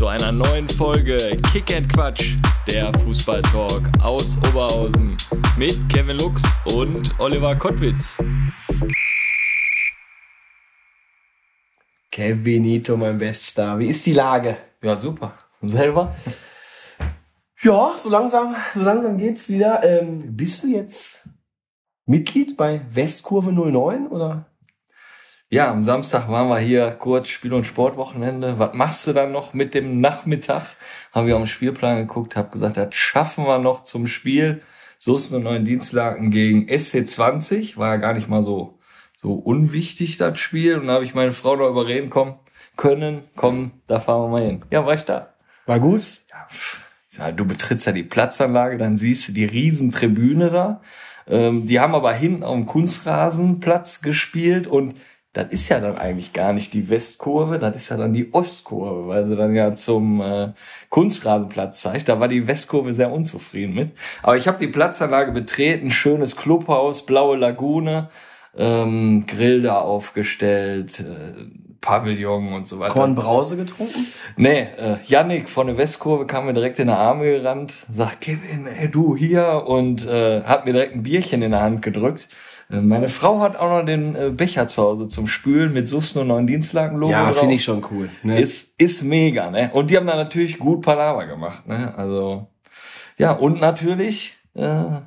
Zu einer neuen Folge Kick and Quatsch, der Fußballtalk aus Oberhausen mit Kevin Lux und Oliver Kottwitz. Kevinito, mein Bester. Wie ist die Lage? Ja, super. Und selber? Ja, so langsam, so langsam geht's wieder. Ähm, bist du jetzt Mitglied bei Westkurve 09 oder? Ja, am Samstag waren wir hier kurz Spiel- und Sportwochenende. Was machst du dann noch mit dem Nachmittag? Haben wir auf den Spielplan geguckt, habe gesagt, das schaffen wir noch zum Spiel. So ist eine neuen Dienstlagen gegen SC20. War ja gar nicht mal so, so unwichtig, das Spiel. Und da habe ich meine Frau noch überreden kommen, können, komm, da fahren wir mal hin. Ja, war ich da. War gut? Ja, ja, du betrittst ja die Platzanlage, dann siehst du die Riesentribüne da. Ähm, die haben aber hinten auf dem Kunstrasenplatz gespielt und das ist ja dann eigentlich gar nicht die Westkurve, das ist ja dann die Ostkurve, weil sie dann ja zum äh, Kunstrasenplatz zeigt. Da war die Westkurve sehr unzufrieden mit. Aber ich habe die Platzanlage betreten, schönes Clubhaus, blaue Lagune, ähm, Grill da aufgestellt, äh, Pavillon und so weiter. Kornbrause getrunken? Nee, äh, Yannick von der Westkurve kam mir direkt in die Arme gerannt, sagt, Kevin, ey, du hier und äh, hat mir direkt ein Bierchen in der Hand gedrückt. Äh, meine Frau hat auch noch den äh, Becher zu Hause zum Spülen mit Susten und neuen Dienstlagen-Logo Ja, finde ich schon cool. Ne? Ist, ist mega, ne? Und die haben da natürlich gut Palaver gemacht, ne? Also, ja, und natürlich äh,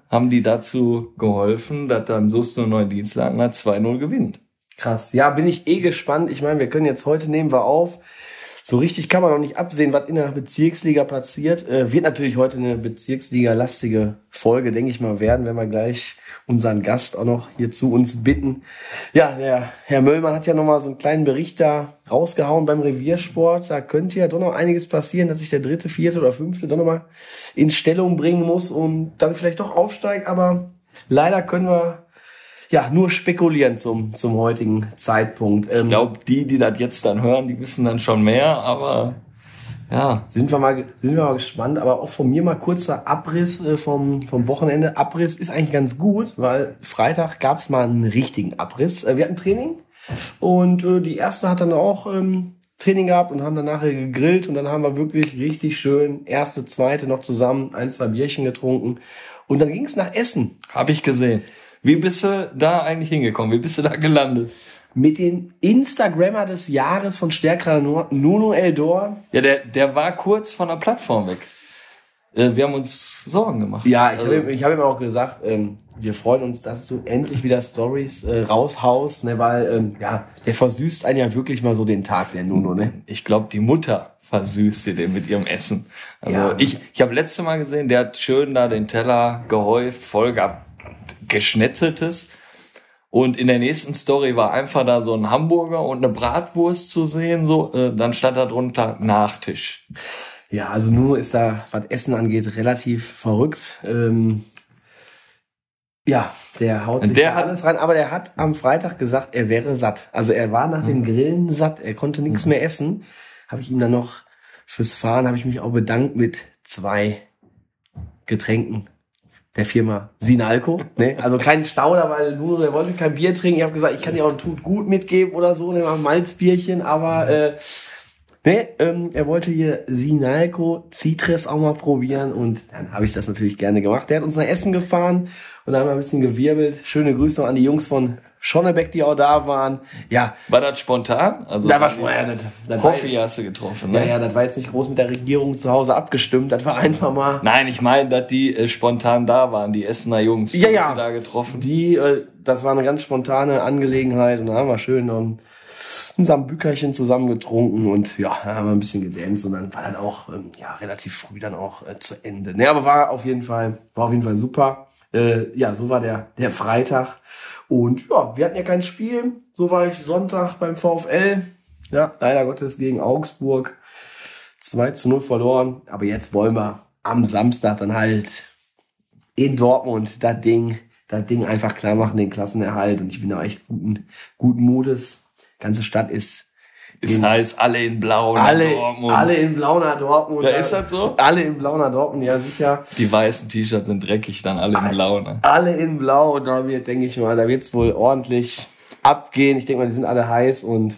haben die dazu geholfen, dass dann Susten und neuen Dienstlagen 2-0 gewinnt. Krass. Ja, bin ich eh gespannt. Ich meine, wir können jetzt heute nehmen wir auf. So richtig kann man noch nicht absehen, was in der Bezirksliga passiert. Äh, wird natürlich heute eine Bezirksliga-lastige Folge, denke ich mal, werden, wenn wir gleich unseren Gast auch noch hier zu uns bitten. Ja, der Herr Möllmann hat ja noch mal so einen kleinen Bericht da rausgehauen beim Reviersport. Da könnte ja doch noch einiges passieren, dass sich der dritte, vierte oder fünfte doch noch mal in Stellung bringen muss und dann vielleicht doch aufsteigt. Aber leider können wir ja, nur spekulieren zum, zum heutigen Zeitpunkt. Ähm, Ich glaube, die, die das jetzt dann hören, die wissen dann schon mehr, aber ja, sind wir mal, sind wir mal gespannt. Aber auch von mir mal kurzer Abriss äh, vom, vom Wochenende. Abriss ist eigentlich ganz gut, weil Freitag gab es mal einen richtigen Abriss. Äh, wir hatten Training und äh, die erste hat dann auch ähm, Training gehabt und haben dann nachher gegrillt und dann haben wir wirklich richtig schön erste, zweite noch zusammen ein, zwei Bierchen getrunken und dann ging es nach Essen. habe ich gesehen. Wie bist du da eigentlich hingekommen? Wie bist du da gelandet? Mit dem Instagrammer des Jahres von Stärkerer Nuno Eldor. Ja, der, der war kurz von der Plattform weg. Äh, wir haben uns Sorgen gemacht. Ja, ich Also- habe ihm, ich hab ihm auch gesagt, ähm, wir freuen uns, dass du endlich wieder Stories äh, raushaust, ne, weil ähm, ja, der versüßt einen ja wirklich mal so den Tag, der Nuno, ne? Ich glaube, die Mutter versüßt dir den mit ihrem Essen. Also Ja. ich, ich habe letzte Mal gesehen, der hat schön da den Teller gehäuft, voll gehabt, geschnetzeltes. Und in der nächsten Story war einfach da so ein Hamburger und eine Bratwurst zu sehen, so, äh, dann stand da drunter Nachtisch. Ja, also Nuno ist da, was Essen angeht, relativ verrückt. Ähm, ja, der haut sich Der da hat- alles rein, aber der hat am Freitag gesagt, er wäre satt. Also er war nach dem Grillen satt, er konnte nichts mehr essen. Habe ich ihm dann noch fürs Fahren, habe ich mich auch bedankt mit zwei Getränken der Firma Sinalco. Ne? Also kein Stauder, weil Nuno, der wollte kein Bier trinken. Ich habe gesagt, ich kann dir auch ein Tut gut mitgeben oder so, ne, mal ein Malzbierchen, aber äh, Ne, ähm, er wollte hier Sinalco Citres auch mal probieren und dann habe ich das natürlich gerne gemacht. Der hat uns nach Essen gefahren und dann haben wir ein bisschen gewirbelt. Schöne Grüße an die Jungs von Schonnebeck, die auch da waren. Ja, War das spontan? Also da war schon, ja, das, das war Hoffi jetzt, hast du getroffen, ja, ne? ja, das war jetzt nicht groß mit der Regierung zu Hause abgestimmt. Das war einfach mal Nein, ich meine, dass die äh, spontan da waren, die Essener Jungs. Ja, Hast ja. du da getroffen. Die, äh, das war eine ganz spontane Angelegenheit und da haben wir schön noch ein, Sambükerchen zusammen getrunken und ja, haben wir ein bisschen gedanced und dann war dann auch ähm, ja relativ früh dann auch äh, zu Ende. Ne, aber war auf jeden Fall war auf jeden Fall super. Äh, ja, so war der der Freitag und ja, wir hatten ja kein Spiel. So war ich Sonntag beim VfL. Ja, leider Gottes gegen Augsburg 2 zu 0 verloren. Aber jetzt wollen wir am Samstag dann halt in Dortmund das Ding das Ding einfach klar machen, den Klassenerhalt. Und ich bin da echt guten, guten Mutes. Ganze Stadt ist Ist in- heiß, alle in Blau nach alle, Dortmund. alle in blau nach Dortmund. Ja, ist das so? Alle in blau nach Dortmund, ja sicher. Die weißen T-Shirts sind dreckig, dann alle in Blau. Ne? Alle in blau und da wird, denke ich mal, da wird's wohl ordentlich abgehen. Ich denke mal, die sind alle heiß und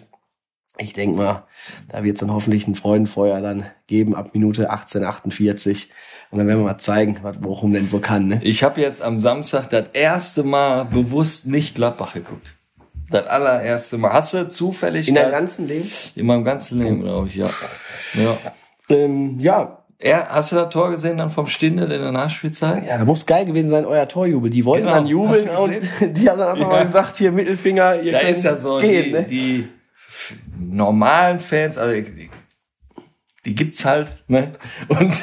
ich denke mal, da wird's dann hoffentlich ein Freudenfeuer dann geben ab Minute 1848. Und dann werden wir mal zeigen, was Bochum denn so kann. Ne? Ich habe jetzt am Samstag das erste Mal bewusst nicht Gladbach geguckt. Das allererste Mal. Hast du zufällig In deinem ganzen Leben? in meinem ganzen Leben, glaube ich, ja. ja. Ähm, ja, Er, hast du das Tor gesehen dann vom Stindel in der Nachspielzeit? ja, da muss geil gewesen sein, euer Torjubel. Die wollten Genau, dann jubeln und die haben dann einfach Ja. mal gesagt, hier Mittelfinger, ihr Da ist ja so, gehen, die, ne? die normalen Fans, also die, gibt's halt, ne? Und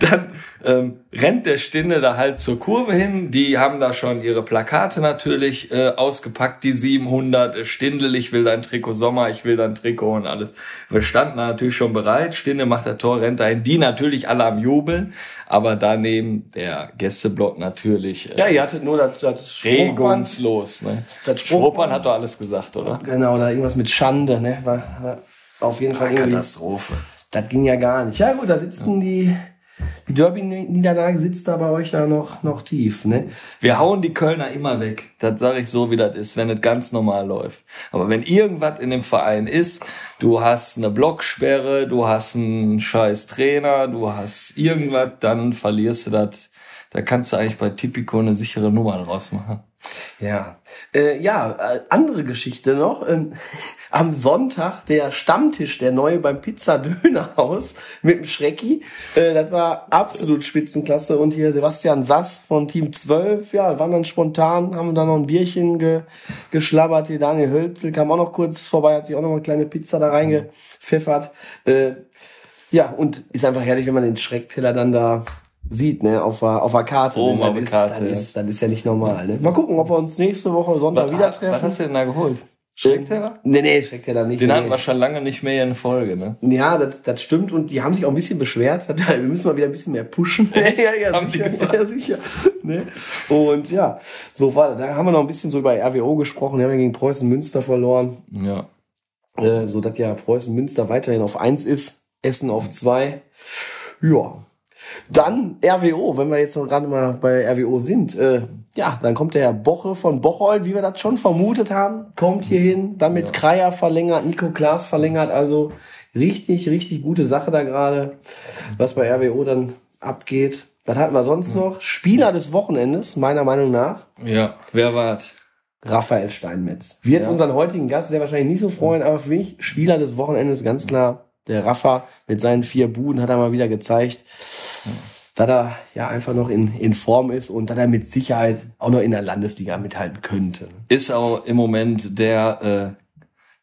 dann ähm, rennt der Stinde da halt zur Kurve hin. Die haben da schon ihre Plakate natürlich äh, ausgepackt, die 700. äh, Stindel, ich will dein Trikot Sommer, ich will dein Trikot und alles. Wir standen da natürlich schon bereit. Stinde macht das Tor, rennt dahin. Die natürlich alle am Jubeln, aber daneben der Gästeblock natürlich äh, Ja, ihr hattet nur das, das Spruchband. regungslos. Ne? Das Spruchband hat doch alles gesagt, oder? Genau, da irgendwas mit Schande, ne? War, war auf jeden Fall irgendwie. Katastrophe. Das ging ja gar nicht. Ja gut, da sitzen die, die Derby-Niederlage sitzt da bei euch da noch, noch tief, ne? Wir hauen die Kölner immer weg. Das sage ich so, wie das ist, wenn es ganz normal läuft. Aber wenn irgendwas in dem Verein ist, du hast eine Blocksperre, du hast einen scheiß Trainer, du hast irgendwas, dann verlierst du das. Da kannst du eigentlich bei Tipico eine sichere Nummer draus machen. Ja. Äh, ja, äh, andere Geschichte noch. Ähm, am Sonntag der Stammtisch, der neue beim Pizza-Dönerhaus mit dem Schrecki. Äh, das war absolut Spitzenklasse. Und hier Sebastian Sass von Team 12, ja, waren dann spontan, haben da noch ein Bierchen ge geschlabbert. Hier Daniel Hölzel kam auch noch kurz vorbei, hat sich auch noch mal eine kleine Pizza da reingepfeffert. Äh, ja, und ist einfach herrlich, wenn man den Schreckteller dann da sieht, ne, auf der, auf der Karte. Oben ne? das, der ist, Karte, das, ja. ist, das ist ja nicht normal, ne? Mal gucken, ob wir uns nächste Woche Sonntag wieder Was treffen. hast du denn da geholt? Schreckteller? Nee, nee, Schreckteller nicht. Den nee. hatten wir schon lange nicht mehr in Folge, ne? Ja, das, das stimmt und die haben sich auch ein bisschen beschwert. Wir müssen mal wieder ein bisschen mehr pushen. ja, ja, Haben sicher, ja, sicher. Ne? Und ja, so war Da haben wir noch ein bisschen so über RWO gesprochen. Wir haben ja gegen Preußen Münster verloren. Ja. Äh, so dass ja Preußen Münster weiterhin auf eins ist, Essen auf zwei. Ja. Dann RWO, wenn wir jetzt noch gerade mal bei RWO sind, äh, ja, dann kommt der Herr Boche von Bocholt, wie wir das schon vermutet haben, kommt hier hin, dann mit Ja. Kreier verlängert, Nico Klaas verlängert, also richtig, richtig gute Sache da gerade, was bei RWO dann abgeht. Was hatten wir sonst noch? Spieler des Wochenendes, meiner Meinung nach. Ja. Wer war's? Raphael Steinmetz. Wird Ja. unseren heutigen Gast sehr wahrscheinlich nicht so freuen, aber für mich Spieler des Wochenendes ganz klar der Rafa mit seinen vier Buden hat er mal wieder gezeigt, dass er ja einfach noch in, in Form ist und dass er mit Sicherheit auch noch in der Landesliga mithalten könnte. ist auch im Moment der, äh,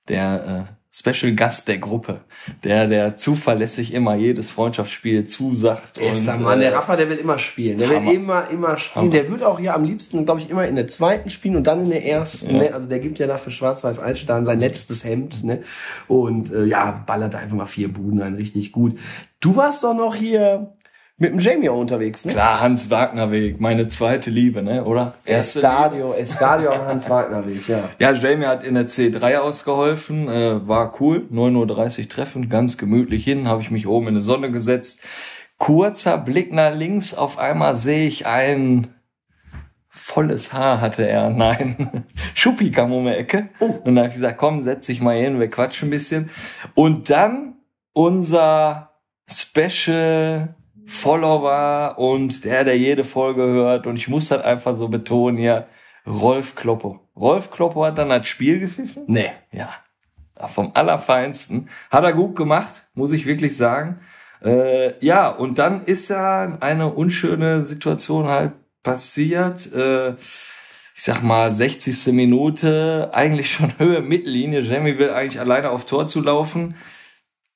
der äh, Special Gast der Gruppe, der, der zuverlässig immer jedes Freundschaftsspiel zusagt. Ist der und, Mann, der äh, Rafa, der will immer spielen. Der Hammer. will immer, immer spielen. Hammer. Der wird auch ja am liebsten, glaube ich, immer in der zweiten spielen und dann in der ersten. Ja. Ne? Also der gibt ja dafür Schwarz-Weiß Altstein sein letztes Hemd. Ne? Und äh, ja, ballert einfach mal vier Buden ein, richtig gut. Du warst doch noch hier mit dem Jamie auch unterwegs, ne? Klar, Hans Wagner Weg, meine zweite Liebe, ne? Oder? Erste Liebe. Estadio, Estadio am Hans-Wagner-Weg, ja. Ja, Jamie hat in der C3 ausgeholfen, äh, war cool, 9.30 Uhr Treffen, ganz gemütlich hin, habe ich mich oben in die Sonne gesetzt. Kurzer Blick nach links, auf einmal sehe ich ein volles Haar hatte er, nein, Schuppi kam um die Ecke. Und dann habe ich gesagt, komm, setz dich mal hin, wir quatschen ein bisschen. Und dann unser Special Follower und der, der jede Folge hört, und ich muss das einfach so betonen hier, Rolf Kloppo. Rolf Kloppo hat dann das Spiel gepfiffen. Nee. Ja, vom Allerfeinsten. Hat er gut gemacht, muss ich wirklich sagen. Äh, ja, und dann ist ja eine unschöne Situation halt passiert. Äh, ich sag mal, 60. Minute, eigentlich schon Höhe Mittellinie. Jamie will eigentlich alleine auf Tor zu laufen.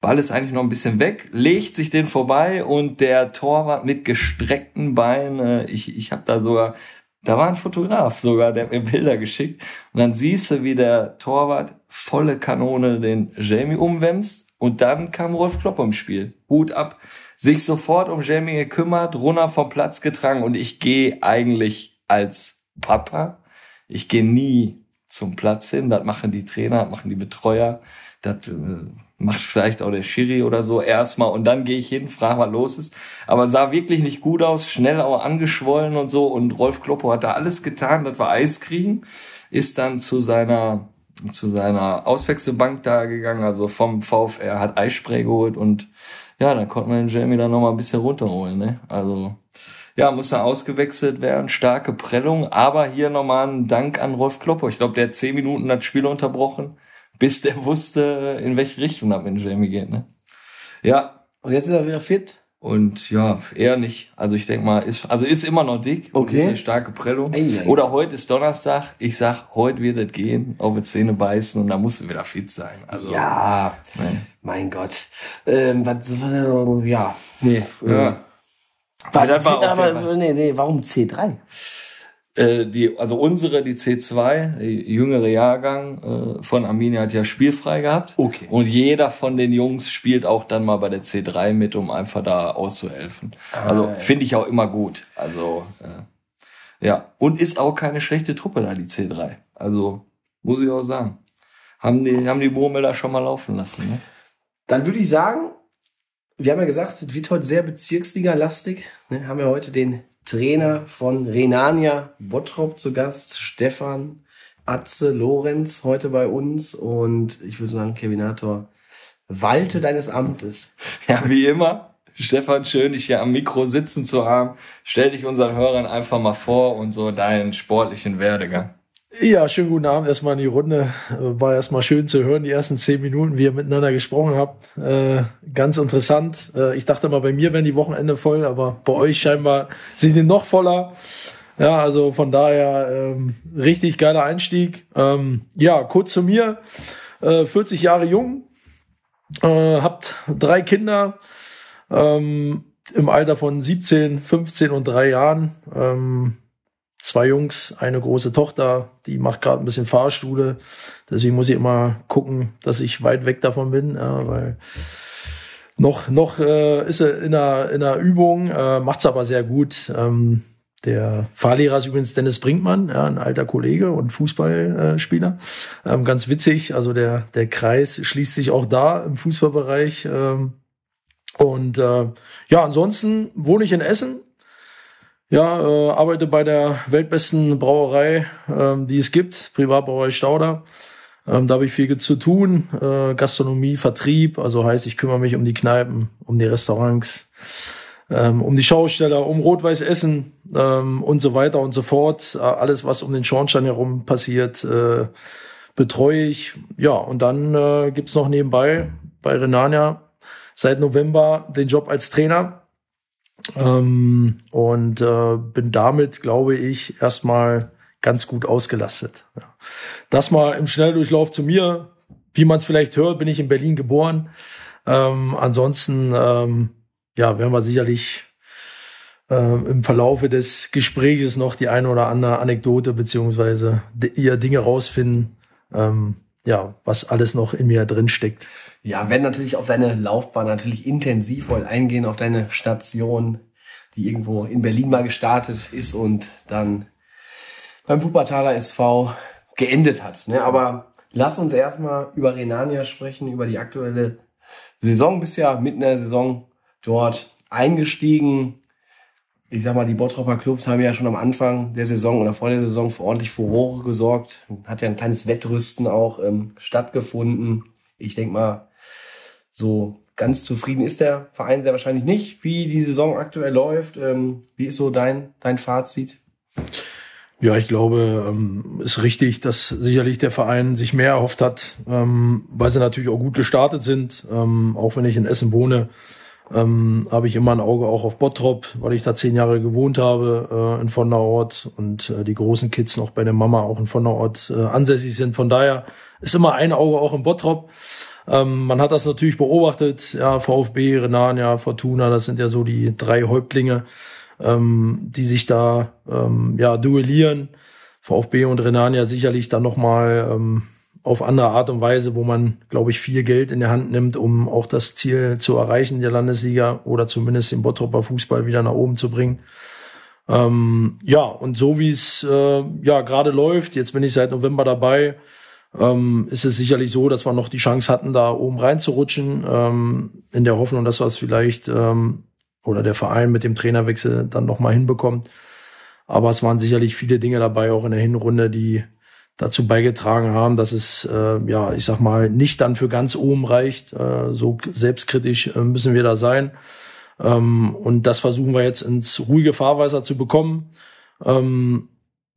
Ball ist eigentlich noch ein bisschen weg, legt sich den vorbei und der Torwart mit gestreckten Beinen, äh, ich, ich habe da sogar, da war ein Fotograf sogar, der mir Bilder geschickt und dann siehst du, wie der Torwart volle Kanone den Jamie umwämst und dann kam Rolf Klopp im Spiel. Hut ab, sich sofort um Jamie gekümmert, runter vom Platz getragen und ich gehe eigentlich als Papa. Ich gehe nie zum Platz hin. Das machen die Trainer, das machen die Betreuer. Das äh, macht vielleicht auch der Schiri oder so erstmal und dann gehe ich hin, frage, was los ist. Aber sah wirklich nicht gut aus, schnell auch angeschwollen und so. Und Rolf Kloppo hat da alles getan, dass wir Eis kriegen. Ist dann zu seiner zu seiner Auswechselbank da gegangen, also vom VfR, hat Eisspray geholt und ja, dann konnte man den Jamie dann noch mal ein bisschen runterholen. Ne? Also ja, muss er ausgewechselt werden, starke Prellung, aber hier nochmal ein Dank an Rolf Kloppo. Ich glaube, der hat zehn Minuten das Spiel unterbrochen, bis der wusste, in welche Richtung das mit Jamie geht. Ne? Ja. Und jetzt ist er wieder fit? Und ja, eher nicht. Also ich denke mal, ist, also ist immer noch dick. Okay. Ist eine starke Prellung. Oder heute ist Donnerstag. Ich sag, heute wird es gehen, auf die Zähne beißen und dann musst du wieder fit sein. Also, Ja, Ne? mein Gott. Ähm, was, ja, nee. Ja. Was, das war auf aber, nee, nee, warum C3? Äh, die, also unsere, die C2, die jüngere Jahrgang äh, von Arminia hat ja spielfrei gehabt. Okay. Und jeder von den Jungs spielt auch dann mal bei der C3 mit, um einfach da auszuhelfen. Also ja. finde ich auch immer gut. Also äh, ja. Und ist auch keine schlechte Truppe da, die C3. Also muss ich auch sagen. Haben die, haben die Murmel da schon mal laufen lassen. Ne? Dann würde ich sagen, wir haben ja gesagt, es wird heute sehr Bezirksliga-lastig. Ne, haben wir heute den Trainer von Renania Bottrop zu Gast, Stefan Atze Lorenz, heute bei uns. Und ich würde sagen, Kevinator, walte deines Amtes. Ja, wie immer. Stefan, schön, dich hier am Mikro sitzen zu haben. Stell dich unseren Hörern einfach mal vor und so deinen sportlichen Werdegang. Ja, schönen guten Abend erstmal in die Runde. Äh, War erstmal schön zu hören, die ersten zehn Minuten, wie ihr miteinander gesprochen habt. Äh, ganz interessant. Äh, ich dachte mal, bei mir wären die Wochenende voll, aber bei euch scheinbar sind die noch voller. Ja, also von daher ähm, richtig geiler Einstieg. Ähm, ja, kurz zu mir. Äh, 40 Jahre jung, äh, habt drei Kinder ähm, im Alter von 17, 15 und drei Jahren. Ähm, zwei Jungs, eine große Tochter, die macht gerade ein bisschen Fahrschule. Deswegen muss ich immer gucken, dass ich weit weg davon bin, ja, weil noch noch äh, ist er in einer, in einer Übung, äh, macht's aber sehr gut. Ähm, der Fahrlehrer ist übrigens Dennis Brinkmann, ja, ein alter Kollege und Fußballspieler. Ähm, ganz witzig, also der, der Kreis schließt sich auch da im Fußballbereich. Ähm, und äh, ja, ansonsten wohne ich in Essen, ja, äh, arbeite bei der weltbesten Brauerei, ähm, die es gibt, Privatbrauerei Stauder. Ähm, da habe ich viel zu tun, äh, Gastronomie, Vertrieb, also heißt, ich kümmere mich um die Kneipen, um die Restaurants, ähm, um die Schausteller, um Rot-Weiß Essen ähm, und so weiter und so fort. Äh, alles, was um den Schornstein herum passiert, äh, betreue ich. Ja, und dann äh, gibt's noch nebenbei bei Renania seit November den Job als Trainer. Ähm, und äh, bin damit, glaube ich, erstmal ganz gut ausgelastet. Ja. Das mal im Schnelldurchlauf zu mir. Wie man es vielleicht hört, bin ich in Berlin geboren. Ähm, ansonsten, ähm, ja, werden wir sicherlich ähm, im Verlaufe des Gespräches noch die eine oder andere Anekdote beziehungsweise ihr Dinge rausfinden, ähm, ja, was alles noch in mir drin steckt. Ja, wenn natürlich auf deine Laufbahn natürlich intensiv heute eingehen, auf deine Station, die irgendwo in Berlin mal gestartet ist und dann beim Wuppertaler SV geendet hat. Ne? Aber lass uns erstmal über Renania sprechen, über die aktuelle Saison. Bist mitten in der Saison dort eingestiegen. Ich sag mal, die Bottropper Clubs haben ja schon am Anfang der Saison oder vor der Saison für ordentlich Furore gesorgt. Hat ja ein kleines Wettrüsten auch ähm, stattgefunden. Ich denk mal, so ganz zufrieden ist der Verein sehr wahrscheinlich nicht, wie die Saison aktuell läuft. Ähm, wie ist so dein, dein Fazit? Ja, ich glaube, ähm, ist richtig, dass sicherlich der Verein sich mehr erhofft hat, ähm, weil sie natürlich auch gut gestartet sind. Ähm, auch wenn ich in Essen wohne, ähm, habe ich immer ein Auge auch auf Bottrop, weil ich da zehn Jahre gewohnt habe äh, in Vonderort und äh, die großen Kids noch bei der Mama auch in Vonderort äh, ansässig sind. Von daher ist immer ein Auge auch in Bottrop. Ähm, man hat das natürlich beobachtet, ja, VfB, Renania, Fortuna, das sind ja so die drei Häuptlinge, ähm, die sich da ähm, ja duellieren. VfB und Renania sicherlich dann nochmal ähm, auf andere Art und Weise, wo man, glaube ich, viel Geld in der Hand nimmt, um auch das Ziel zu erreichen der Landesliga oder zumindest den Bottroper Fußball wieder nach oben zu bringen. Ähm, ja, und so wie es äh, ja gerade läuft, jetzt bin ich seit November dabei, ähm, ist es sicherlich so, dass wir noch die Chance hatten, da oben reinzurutschen, ähm, in der Hoffnung, dass wir es vielleicht ähm, oder der Verein mit dem Trainerwechsel dann noch mal hinbekommt. Aber es waren sicherlich viele Dinge dabei, auch in der Hinrunde, die dazu beigetragen haben, dass es, äh, ja, ich sag mal, nicht dann für ganz oben reicht. Äh, so selbstkritisch äh, müssen wir da sein. Ähm, und das versuchen wir jetzt ins ruhige Fahrwasser zu bekommen, ähm,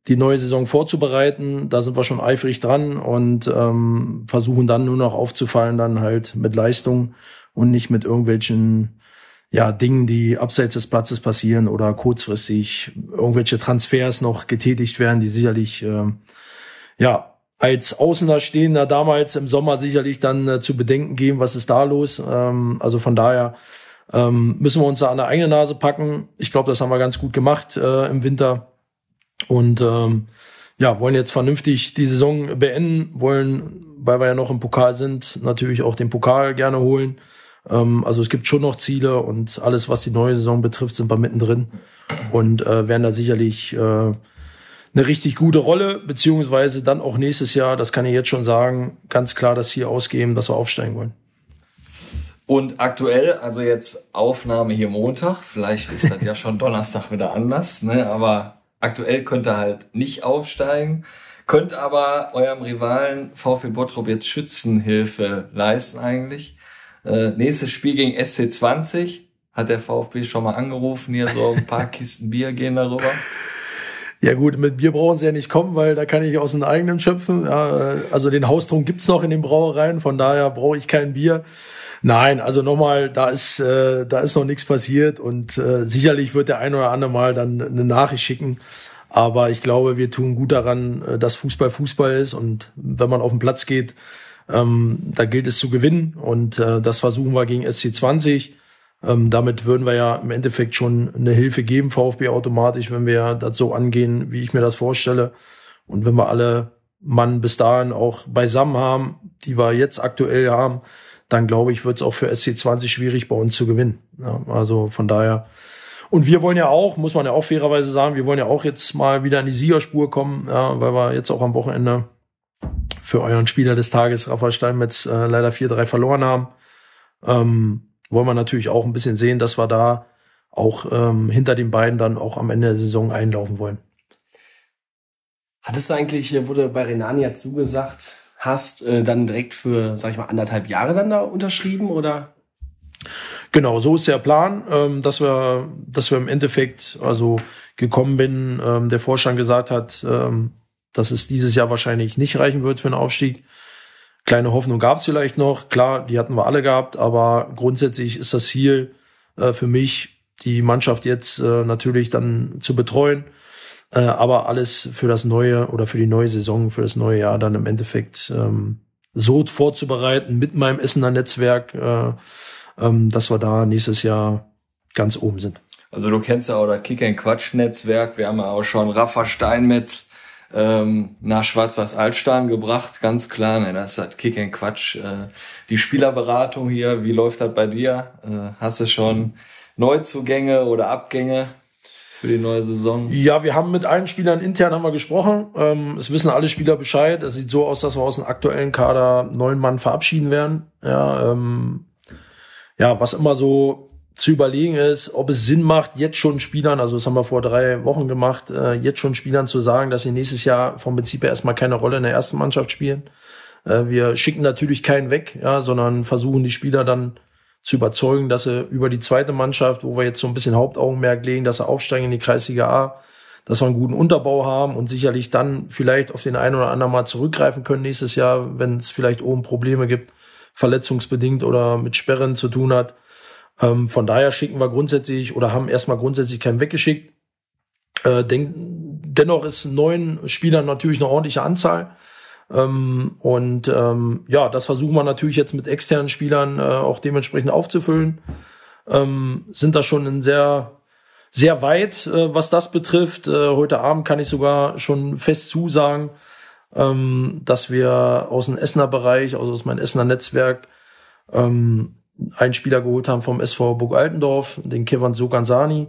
die neue Saison vorzubereiten. Da sind wir schon eifrig dran und ähm, versuchen dann nur noch aufzufallen, dann halt mit Leistung und nicht mit irgendwelchen ja, Dingen, die abseits des Platzes passieren oder kurzfristig irgendwelche Transfers noch getätigt werden, die sicherlich äh, ja als Außener stehender damals im Sommer sicherlich dann äh, zu bedenken geben, was ist da los. Ähm, also von daher ähm, müssen wir uns da an der eigene Nase packen. Ich glaube, das haben wir ganz gut gemacht äh, im Winter. Und ähm, ja, wollen jetzt vernünftig die Saison beenden, wollen, weil wir ja noch im Pokal sind, natürlich auch den Pokal gerne holen. Ähm, also es gibt schon noch Ziele und alles, was die neue Saison betrifft, sind wir mittendrin und äh, werden da sicherlich äh, eine richtig gute Rolle, beziehungsweise dann auch nächstes Jahr, das kann ich jetzt schon sagen, ganz klar das hier ausgeben, dass wir aufsteigen wollen. Und aktuell, also jetzt Aufnahme hier Montag, vielleicht ist das ja schon Donnerstag wieder anders, ne? aber aktuell könnt ihr halt nicht aufsteigen, könnt aber eurem Rivalen VfB Bottrop jetzt Schützenhilfe leisten eigentlich. Äh, nächstes Spiel gegen SC20 hat der VfB schon mal angerufen, hier so ein paar Kisten Bier gehen darüber. Ja gut, mit Bier brauchen sie ja nicht kommen, weil da kann ich aus dem eigenen schöpfen. Ja, also den Haustrunk gibt's noch in den Brauereien, von daher brauche ich kein Bier. Nein, also nochmal, da ist, äh, da ist noch nichts passiert und äh, sicherlich wird der ein oder andere mal dann eine Nachricht schicken. Aber ich glaube, wir tun gut daran, äh, dass Fußball Fußball ist und wenn man auf den Platz geht, ähm, da gilt es zu gewinnen und äh, das versuchen wir gegen SC20. Ähm, damit würden wir ja im Endeffekt schon eine Hilfe geben, VfB automatisch, wenn wir das so angehen, wie ich mir das vorstelle. Und wenn wir alle Mann bis dahin auch beisammen haben, die wir jetzt aktuell haben, dann glaube ich, wird es auch für SC20 schwierig, bei uns zu gewinnen. Ja, also von daher. Und wir wollen ja auch, muss man ja auch fairerweise sagen, wir wollen ja auch jetzt mal wieder in die Siegerspur kommen, ja, weil wir jetzt auch am Wochenende für euren Spieler des Tages, Rafa Steinmetz, äh, leider 4-3 verloren haben. Ähm, wollen wir natürlich auch ein bisschen sehen, dass wir da auch ähm, hinter den beiden dann auch am Ende der Saison einlaufen wollen. Hattest du eigentlich, wurde bei Renania zugesagt, hast, äh, dann direkt für, sag ich mal, anderthalb Jahre dann da unterschrieben oder? Genau, so ist der Plan, ähm, dass wir, dass wir im Endeffekt also gekommen bin, ähm, der Vorstand gesagt hat, ähm, dass es dieses Jahr wahrscheinlich nicht reichen wird für einen Aufstieg. Kleine Hoffnung gab es vielleicht noch, klar, die hatten wir alle gehabt, aber grundsätzlich ist das Ziel äh, für mich, die Mannschaft jetzt äh, natürlich dann zu betreuen äh, aber alles für das neue oder für die neue Saison, für das neue Jahr dann im Endeffekt ähm, so vorzubereiten mit meinem Essener Netzwerk, äh, ähm, dass wir da nächstes Jahr ganz oben sind. Also du kennst ja auch das Kick-and-Quatsch-Netzwerk. Wir haben ja auch schon Rafa Steinmetz ähm, nach Schwarz-Weiß-Altstein gebracht, ganz klar. Ne, das ist halt Kick and Quatsch. Äh, die Spielerberatung hier, wie läuft das bei dir? Äh, hast du schon Neuzugänge oder Abgänge? für die neue Saison? Ja, wir haben mit allen Spielern intern haben wir gesprochen. Ähm, es wissen alle Spieler Bescheid. Es sieht so aus, dass wir aus dem aktuellen Kader neun Mann verabschieden werden. Ja, ähm, ja, was immer so zu überlegen ist, ob es Sinn macht, jetzt schon Spielern, also das haben wir vor drei Wochen gemacht, äh, jetzt schon Spielern zu sagen, dass sie nächstes Jahr vom Prinzip her erstmal keine Rolle in der ersten Mannschaft spielen. Äh, wir schicken natürlich keinen weg, ja, sondern versuchen die Spieler dann zu überzeugen, dass sie über die zweite Mannschaft, wo wir jetzt so ein bisschen Hauptaugenmerk legen, dass sie aufsteigen in die Kreisliga A, dass wir einen guten Unterbau haben und sicherlich dann vielleicht auf den einen oder anderen mal zurückgreifen können nächstes Jahr, wenn es vielleicht oben Probleme gibt, verletzungsbedingt oder mit Sperren zu tun hat. Ähm, von daher schicken wir grundsätzlich oder haben erstmal grundsätzlich keinen weggeschickt. Äh, denk, dennoch ist neun Spielern natürlich eine ordentliche Anzahl. Ähm, und ähm, ja, das versuchen wir natürlich jetzt mit externen Spielern äh, auch dementsprechend aufzufüllen. Ähm, sind da schon in sehr sehr weit, äh, was das betrifft. Äh, heute Abend kann ich sogar schon fest zusagen, ähm, dass wir aus dem Essener Bereich, also aus meinem Essener Netzwerk, ähm, einen Spieler geholt haben vom SV Burg Altendorf, den Kevin Sogansani.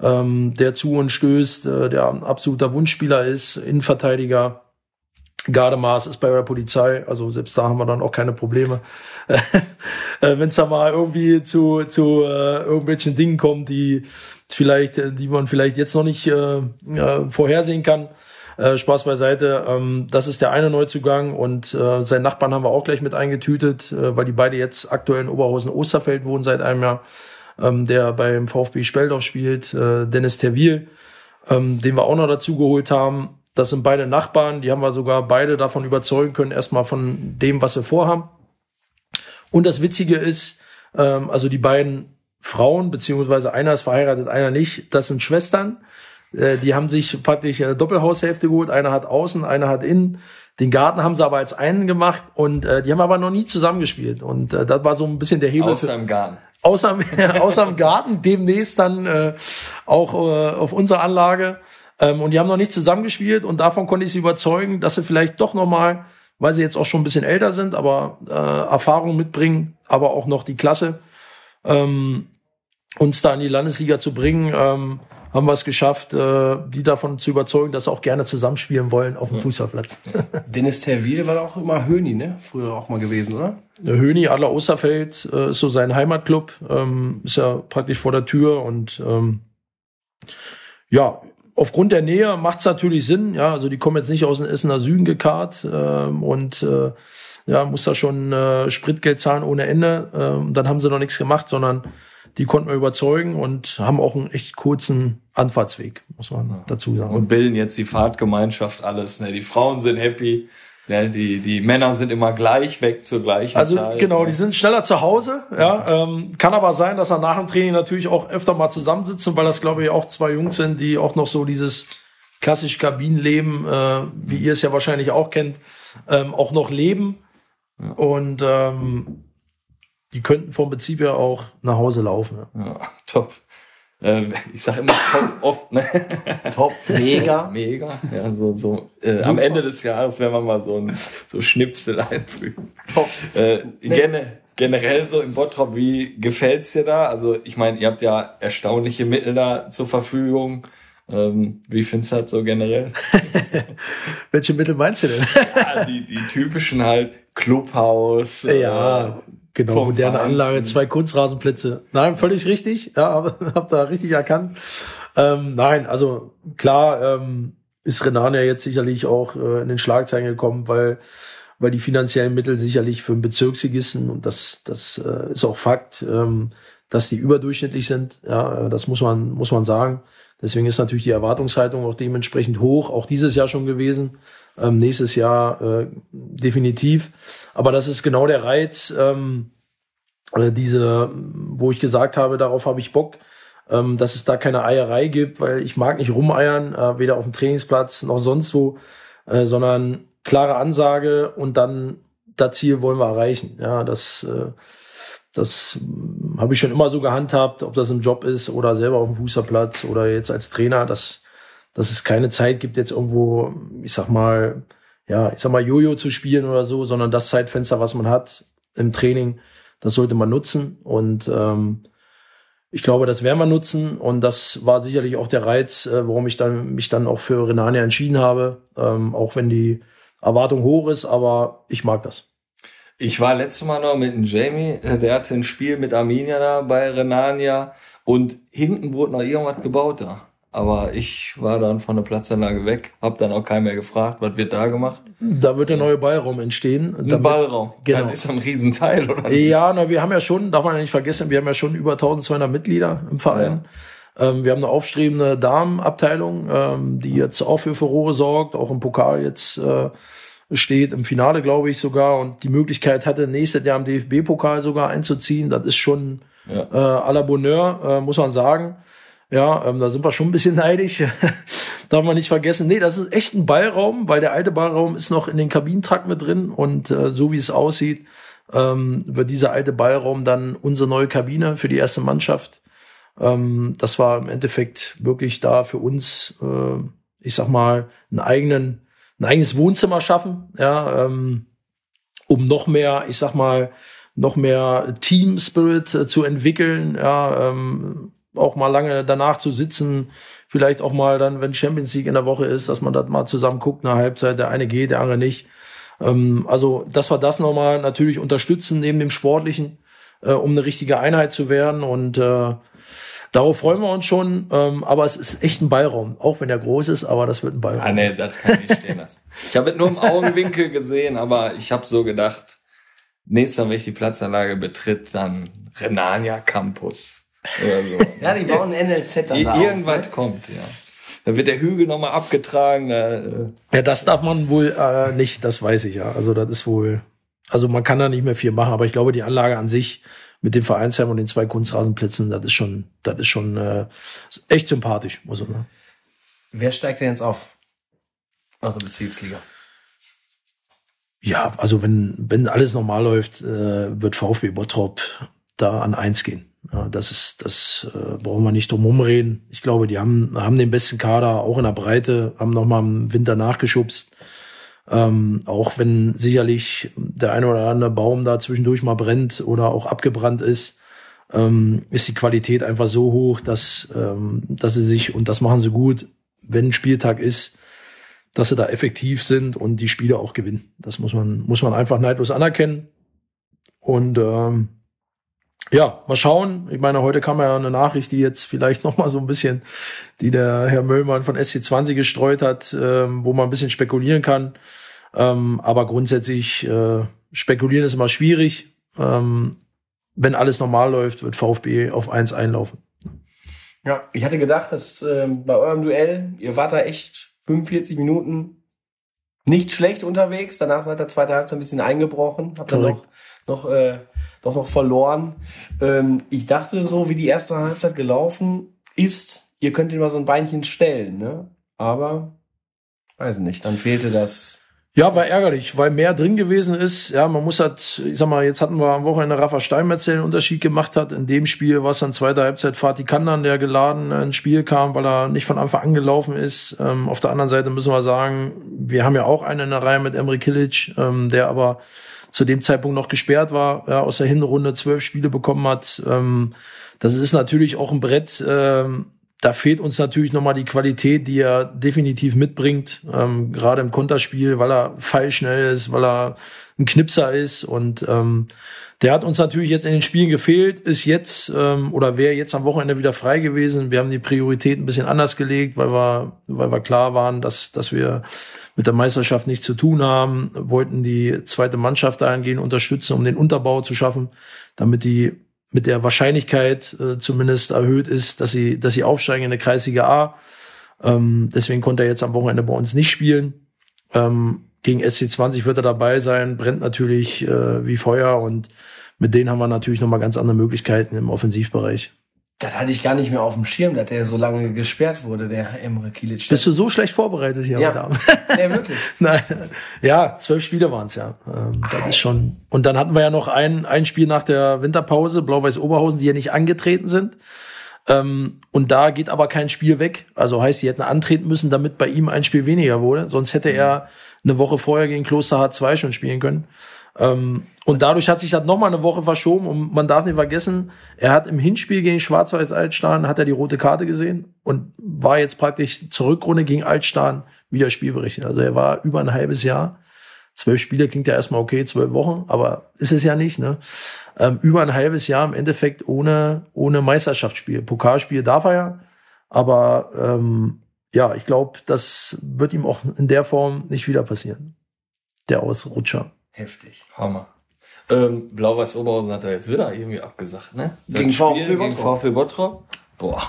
ähm, der zu uns stößt, äh, der ein absoluter Wunschspieler ist, Innenverteidiger. Gardemaß ist bei der Polizei, also selbst da haben wir dann auch keine Probleme. äh, Wenn es da mal irgendwie zu, zu äh, irgendwelchen Dingen kommt, die vielleicht, äh, die man vielleicht jetzt noch nicht äh, äh, vorhersehen kann. Äh, Spaß beiseite. Ähm, das ist der eine Neuzugang und äh, seinen Nachbarn haben wir auch gleich mit eingetütet, äh, weil die beide jetzt aktuell in Oberhausen-Osterfeld wohnen seit einem Jahr, ähm, der beim VfB Speldorf spielt, äh, Dennis Terwil, ähm, den wir auch noch dazu geholt haben. Das sind beide Nachbarn, die haben wir sogar beide davon überzeugen können, erstmal von dem, was wir vorhaben. Und das Witzige ist, ähm, also die beiden Frauen, beziehungsweise einer ist verheiratet, einer nicht, das sind Schwestern. Äh, die haben sich praktisch eine Doppelhaushälfte geholt. Einer hat außen, einer hat innen. Den Garten haben sie aber als einen gemacht und äh, die haben aber noch nie zusammengespielt. Und äh, das war so ein bisschen der Hebel. Außer im Garten. Außer, außer im Garten, demnächst dann äh, auch äh, auf unserer Anlage. Ähm, und die haben noch nicht zusammengespielt und davon konnte ich sie überzeugen, dass sie vielleicht doch nochmal, weil sie jetzt auch schon ein bisschen älter sind, aber äh, Erfahrung mitbringen, aber auch noch die Klasse, ähm, uns da in die Landesliga zu bringen. Ähm, haben wir es geschafft, äh, die davon zu überzeugen, dass sie auch gerne zusammenspielen wollen auf dem Fußballplatz. Dennis Terwil war auch immer Höni, ne? Früher auch mal gewesen, oder? Der Höni Adler Osterfeld äh, ist so sein Heimatclub, ähm, ist ja praktisch vor der Tür und ähm, ja, aufgrund der Nähe macht es natürlich Sinn. Ja, also die kommen jetzt nicht aus dem Essener Süden gekarrt ähm, und äh, ja, muss da schon äh, Spritgeld zahlen ohne Ende. Ähm, dann haben sie noch nichts gemacht, sondern die konnten wir überzeugen und haben auch einen echt kurzen Anfahrtsweg, muss man dazu sagen. Und bilden jetzt die Fahrtgemeinschaft alles. Ne? Die Frauen sind happy, ne? die, die Männer sind immer gleich weg zur gleichen Also Zeit. genau, ne? die sind schneller zu Hause. Ja, ähm, kann aber sein, dass er nach dem Training natürlich auch öfter mal zusammensitzen, weil das glaube ich auch zwei Jungs sind, die auch noch so dieses klassische Kabinenleben, äh, wie ihr es ja wahrscheinlich auch kennt, ähm, auch noch leben. Und ähm, die könnten vom Prinzip her auch nach Hause laufen. Ja. Ja, top. Äh, ich sag immer top oft, ne? Top, mega. Mega. Ja, so, so äh, am Ende des Jahres werden wir mal so ein so Schnipsel einfügen. Top. Äh, gene, generell so im Bottrop, wie gefällt's dir da? Also ich meine, ihr habt ja erstaunliche Mittel da zur Verfügung. Ähm, wie findest du das so generell? Welche Mittel meinst du denn? Ja, die, die typischen halt Clubhaus. äh, ja, genau, vom moderne Feinsten. Anlage, zwei Kunstrasenplätze. Nein, völlig richtig. Ja, aber hab da richtig erkannt. Ähm, nein, also klar ähm, ist Renan ja jetzt sicherlich auch äh, in den Schlagzeilen gekommen, weil weil die finanziellen Mittel sicherlich für einen Bezirksligisten und das das äh, ist auch Fakt, ähm, dass die überdurchschnittlich sind. Ja, äh, das muss man muss man sagen. Deswegen ist natürlich die Erwartungshaltung auch dementsprechend hoch, auch dieses Jahr schon gewesen. Ähm, nächstes Jahr äh, definitiv. Aber das ist genau der Reiz, ähm, äh, diese, wo ich gesagt habe, darauf habe ich Bock, ähm, dass es da keine Eierei gibt, weil ich mag nicht rumeiern, äh, weder auf dem Trainingsplatz noch sonst wo, äh, sondern klare Ansage und dann das Ziel wollen wir erreichen. Ja, das, äh, das mm, habe ich schon immer so gehandhabt, ob das im Job ist oder selber auf dem Fußballplatz oder jetzt als Trainer, dass, dass es keine Zeit gibt, jetzt irgendwo, ich sag mal, ja, ich sag mal, Jojo zu spielen oder so, sondern das Zeitfenster, was man hat im Training, das sollte man nutzen. Und ähm, ich glaube, das werden wir nutzen. Und das war sicherlich auch der Reiz, äh, warum ich dann mich dann auch für Renania entschieden habe. Ähm, auch wenn die Erwartung hoch ist, aber ich mag das. Ich war letztes Mal noch mit dem Jamie, äh, der hatte ein Spiel mit Arminia da bei Renania und hinten wurde noch irgendwas gebaut da. Aber ich war dann von der Platzanlage weg, hab dann auch keinen mehr gefragt, was wird da gemacht? Da wird der neue Ballraum entstehen. Ein Damit- Ballraum. Genau. Das ist ein Riesenteil, oder? Ja, na, wir haben ja schon, darf man ja nicht vergessen, wir haben ja schon über 1200 Mitglieder im Verein. Ähm, wir haben eine aufstrebende Damenabteilung, ähm, die jetzt auch für Furore sorgt, auch im Pokal jetzt äh, steht, im Finale glaube ich sogar und die Möglichkeit hatte, nächstes Jahr im DFB-Pokal sogar einzuziehen. Das ist schon Ja. äh, à la Bonheur, äh, muss man sagen. Ja, ähm, da sind wir schon ein bisschen neidisch. Darf man nicht vergessen. Nee, das ist echt ein Ballraum, weil der alte Ballraum ist noch in den Kabinentrakt mit drin und äh, so wie es aussieht, ähm, wird dieser alte Ballraum dann unsere neue Kabine für die erste Mannschaft. Ähm, das war im Endeffekt wirklich da für uns, äh, ich sag mal, einen eigenen, ein eigenes Wohnzimmer schaffen, ja, ähm, um noch mehr, ich sag mal, noch mehr Team Spirit äh, zu entwickeln, ja, ähm, auch mal lange danach zu sitzen, vielleicht auch mal dann, wenn Champions League in der Woche ist, dass man das mal zusammen guckt, eine Halbzeit, der eine geht, der andere nicht. Ähm, also, dass wir das nochmal natürlich unterstützen neben dem Sportlichen, äh, um eine richtige Einheit zu werden und äh, Darauf freuen wir uns schon, ähm, aber es ist echt ein Ballraum, auch wenn er groß ist, aber das wird ein Ballraum. Ah, nee, das kann ich nicht stehen lassen. Ich habe es nur im Augenwinkel gesehen, aber ich habe so gedacht, nächstes Mal, wenn ich die Platzanlage betritt, dann Renania Campus so. Ja, die bauen ein NLZ dann Ir- da auf, Irgendwas ne? kommt, ja. Da wird der Hügel nochmal abgetragen. Äh, Ja, das darf man wohl äh, nicht, das weiß ich ja. Also das ist wohl, also man kann da nicht mehr viel machen, aber ich glaube, die Anlage an sich mit dem Vereinsheim und den zwei Kunstrasenplätzen, das ist schon, das ist schon äh, echt sympathisch, muss man sagen. Wer steigt denn jetzt auf? Also Bezirksliga. Ja, also wenn, wenn alles normal läuft, äh, wird VfB Bottrop da an eins gehen. Das ist, das äh, brauchen wir nicht drum rumreden. Ich glaube, die haben, haben den besten Kader, auch in der Breite, haben nochmal im Winter nachgeschubst. Ähm, auch wenn sicherlich der eine oder andere Baum da zwischendurch mal brennt oder auch abgebrannt ist, ähm, ist die Qualität einfach so hoch, dass, ähm, dass sie sich, und das machen sie gut, wenn Spieltag ist, dass sie da effektiv sind und die Spiele auch gewinnen. Das muss man, muss man einfach neidlos anerkennen. Und ähm, ja, mal schauen. Ich meine, heute kam ja eine Nachricht, die jetzt vielleicht noch mal so ein bisschen, die der Herr Möllmann von SC20 gestreut hat, ähm, wo man ein bisschen spekulieren kann. Ähm, aber grundsätzlich äh, spekulieren ist immer schwierig. Ähm, wenn alles normal läuft, wird VfB auf eins einlaufen. Ja, ich hatte gedacht, dass ähm, bei eurem Duell, ihr wart da echt 45 Minuten nicht schlecht unterwegs. Danach seid ihr zweite Halbzeit ein bisschen eingebrochen. Habt dann Korrekt. noch, noch, äh, doch noch verloren. Ähm, ich dachte so, wie die erste Halbzeit gelaufen ist, ihr könnt ihn mal so ein Beinchen stellen, ne? Aber, weiß nicht, dann fehlte das. Ja, war ärgerlich, weil mehr drin gewesen ist. Ja, man muss halt, ich sag mal, jetzt hatten wir am Wochenende Rafa Steinmetz, der den Unterschied gemacht hat. In dem Spiel war es dann zweite Halbzeit Fatih Kandan, der geladen ins Spiel kam, weil er nicht von Anfang an gelaufen ist. Ähm, auf der anderen Seite müssen wir sagen, wir haben ja auch einen in der Reihe mit Emre Kilic, ähm, der aber zu dem Zeitpunkt noch gesperrt war, ja, aus der Hinrunde zwölf Spiele bekommen hat. Ähm, das ist natürlich auch ein Brett, ähm, da fehlt uns natürlich nochmal die Qualität, die er definitiv mitbringt, ähm, gerade im Konterspiel, weil er feilschnell ist, weil er ein Knipser ist und ähm, der hat uns natürlich jetzt in den Spielen gefehlt, ist jetzt ähm, oder wäre jetzt am Wochenende wieder frei gewesen. Wir haben die Priorität ein bisschen anders gelegt, weil wir, weil wir klar waren, dass, dass wir mit der Meisterschaft nichts zu tun haben, wollten die zweite Mannschaft dahingehend unterstützen, um den Unterbau zu schaffen, damit die mit der Wahrscheinlichkeit äh, zumindest erhöht ist, dass sie, dass sie aufsteigen in der Kreisliga A. Ähm, deswegen konnte er jetzt am Wochenende bei uns nicht spielen. Ähm, gegen SC20 wird er dabei sein, brennt natürlich äh, wie Feuer und mit denen haben wir natürlich nochmal ganz andere Möglichkeiten im Offensivbereich. Das hatte ich gar nicht mehr auf dem Schirm, dass der so lange gesperrt wurde, der Emre Kilic. Bist du so schlecht vorbereitet hier, Ja. meine Damen? ja, wirklich. Nein, ja, zwölf Spiele waren's ja. Ähm, das ist schon. Und dann hatten wir ja noch ein, ein Spiel nach der Winterpause, Blau-Weiß Oberhausen, die ja nicht angetreten sind. Ähm, und da geht aber kein Spiel weg. Also heißt, sie hätten antreten müssen, damit bei ihm ein Spiel weniger wurde. Sonst hätte er eine Woche vorher gegen Kloster H2 schon spielen können. Ähm, und dadurch hat sich das nochmal eine Woche verschoben. Und man darf nicht vergessen, er hat im Hinspiel gegen Schwarz-Weiß Altstein, hat er die rote Karte gesehen und war jetzt praktisch zur Rückrunde gegen Altstein wieder spielberechtigt. Also er war über ein halbes Jahr. Zwölf Spiele klingt ja erstmal okay, zwölf Wochen, aber ist es ja nicht, ne? Ähm, über ein halbes Jahr im Endeffekt ohne, ohne Meisterschaftsspiel. Pokalspiel darf er ja, aber ähm, ja, ich glaube, das wird ihm auch in der Form nicht wieder passieren. Der Ausrutscher. Heftig. Hammer. Ähm, Blau-Weiß Oberhausen hat er jetzt wieder irgendwie abgesagt, ne? Gegen VfB Gegen Bottrop. VfB Bottrop. Boah.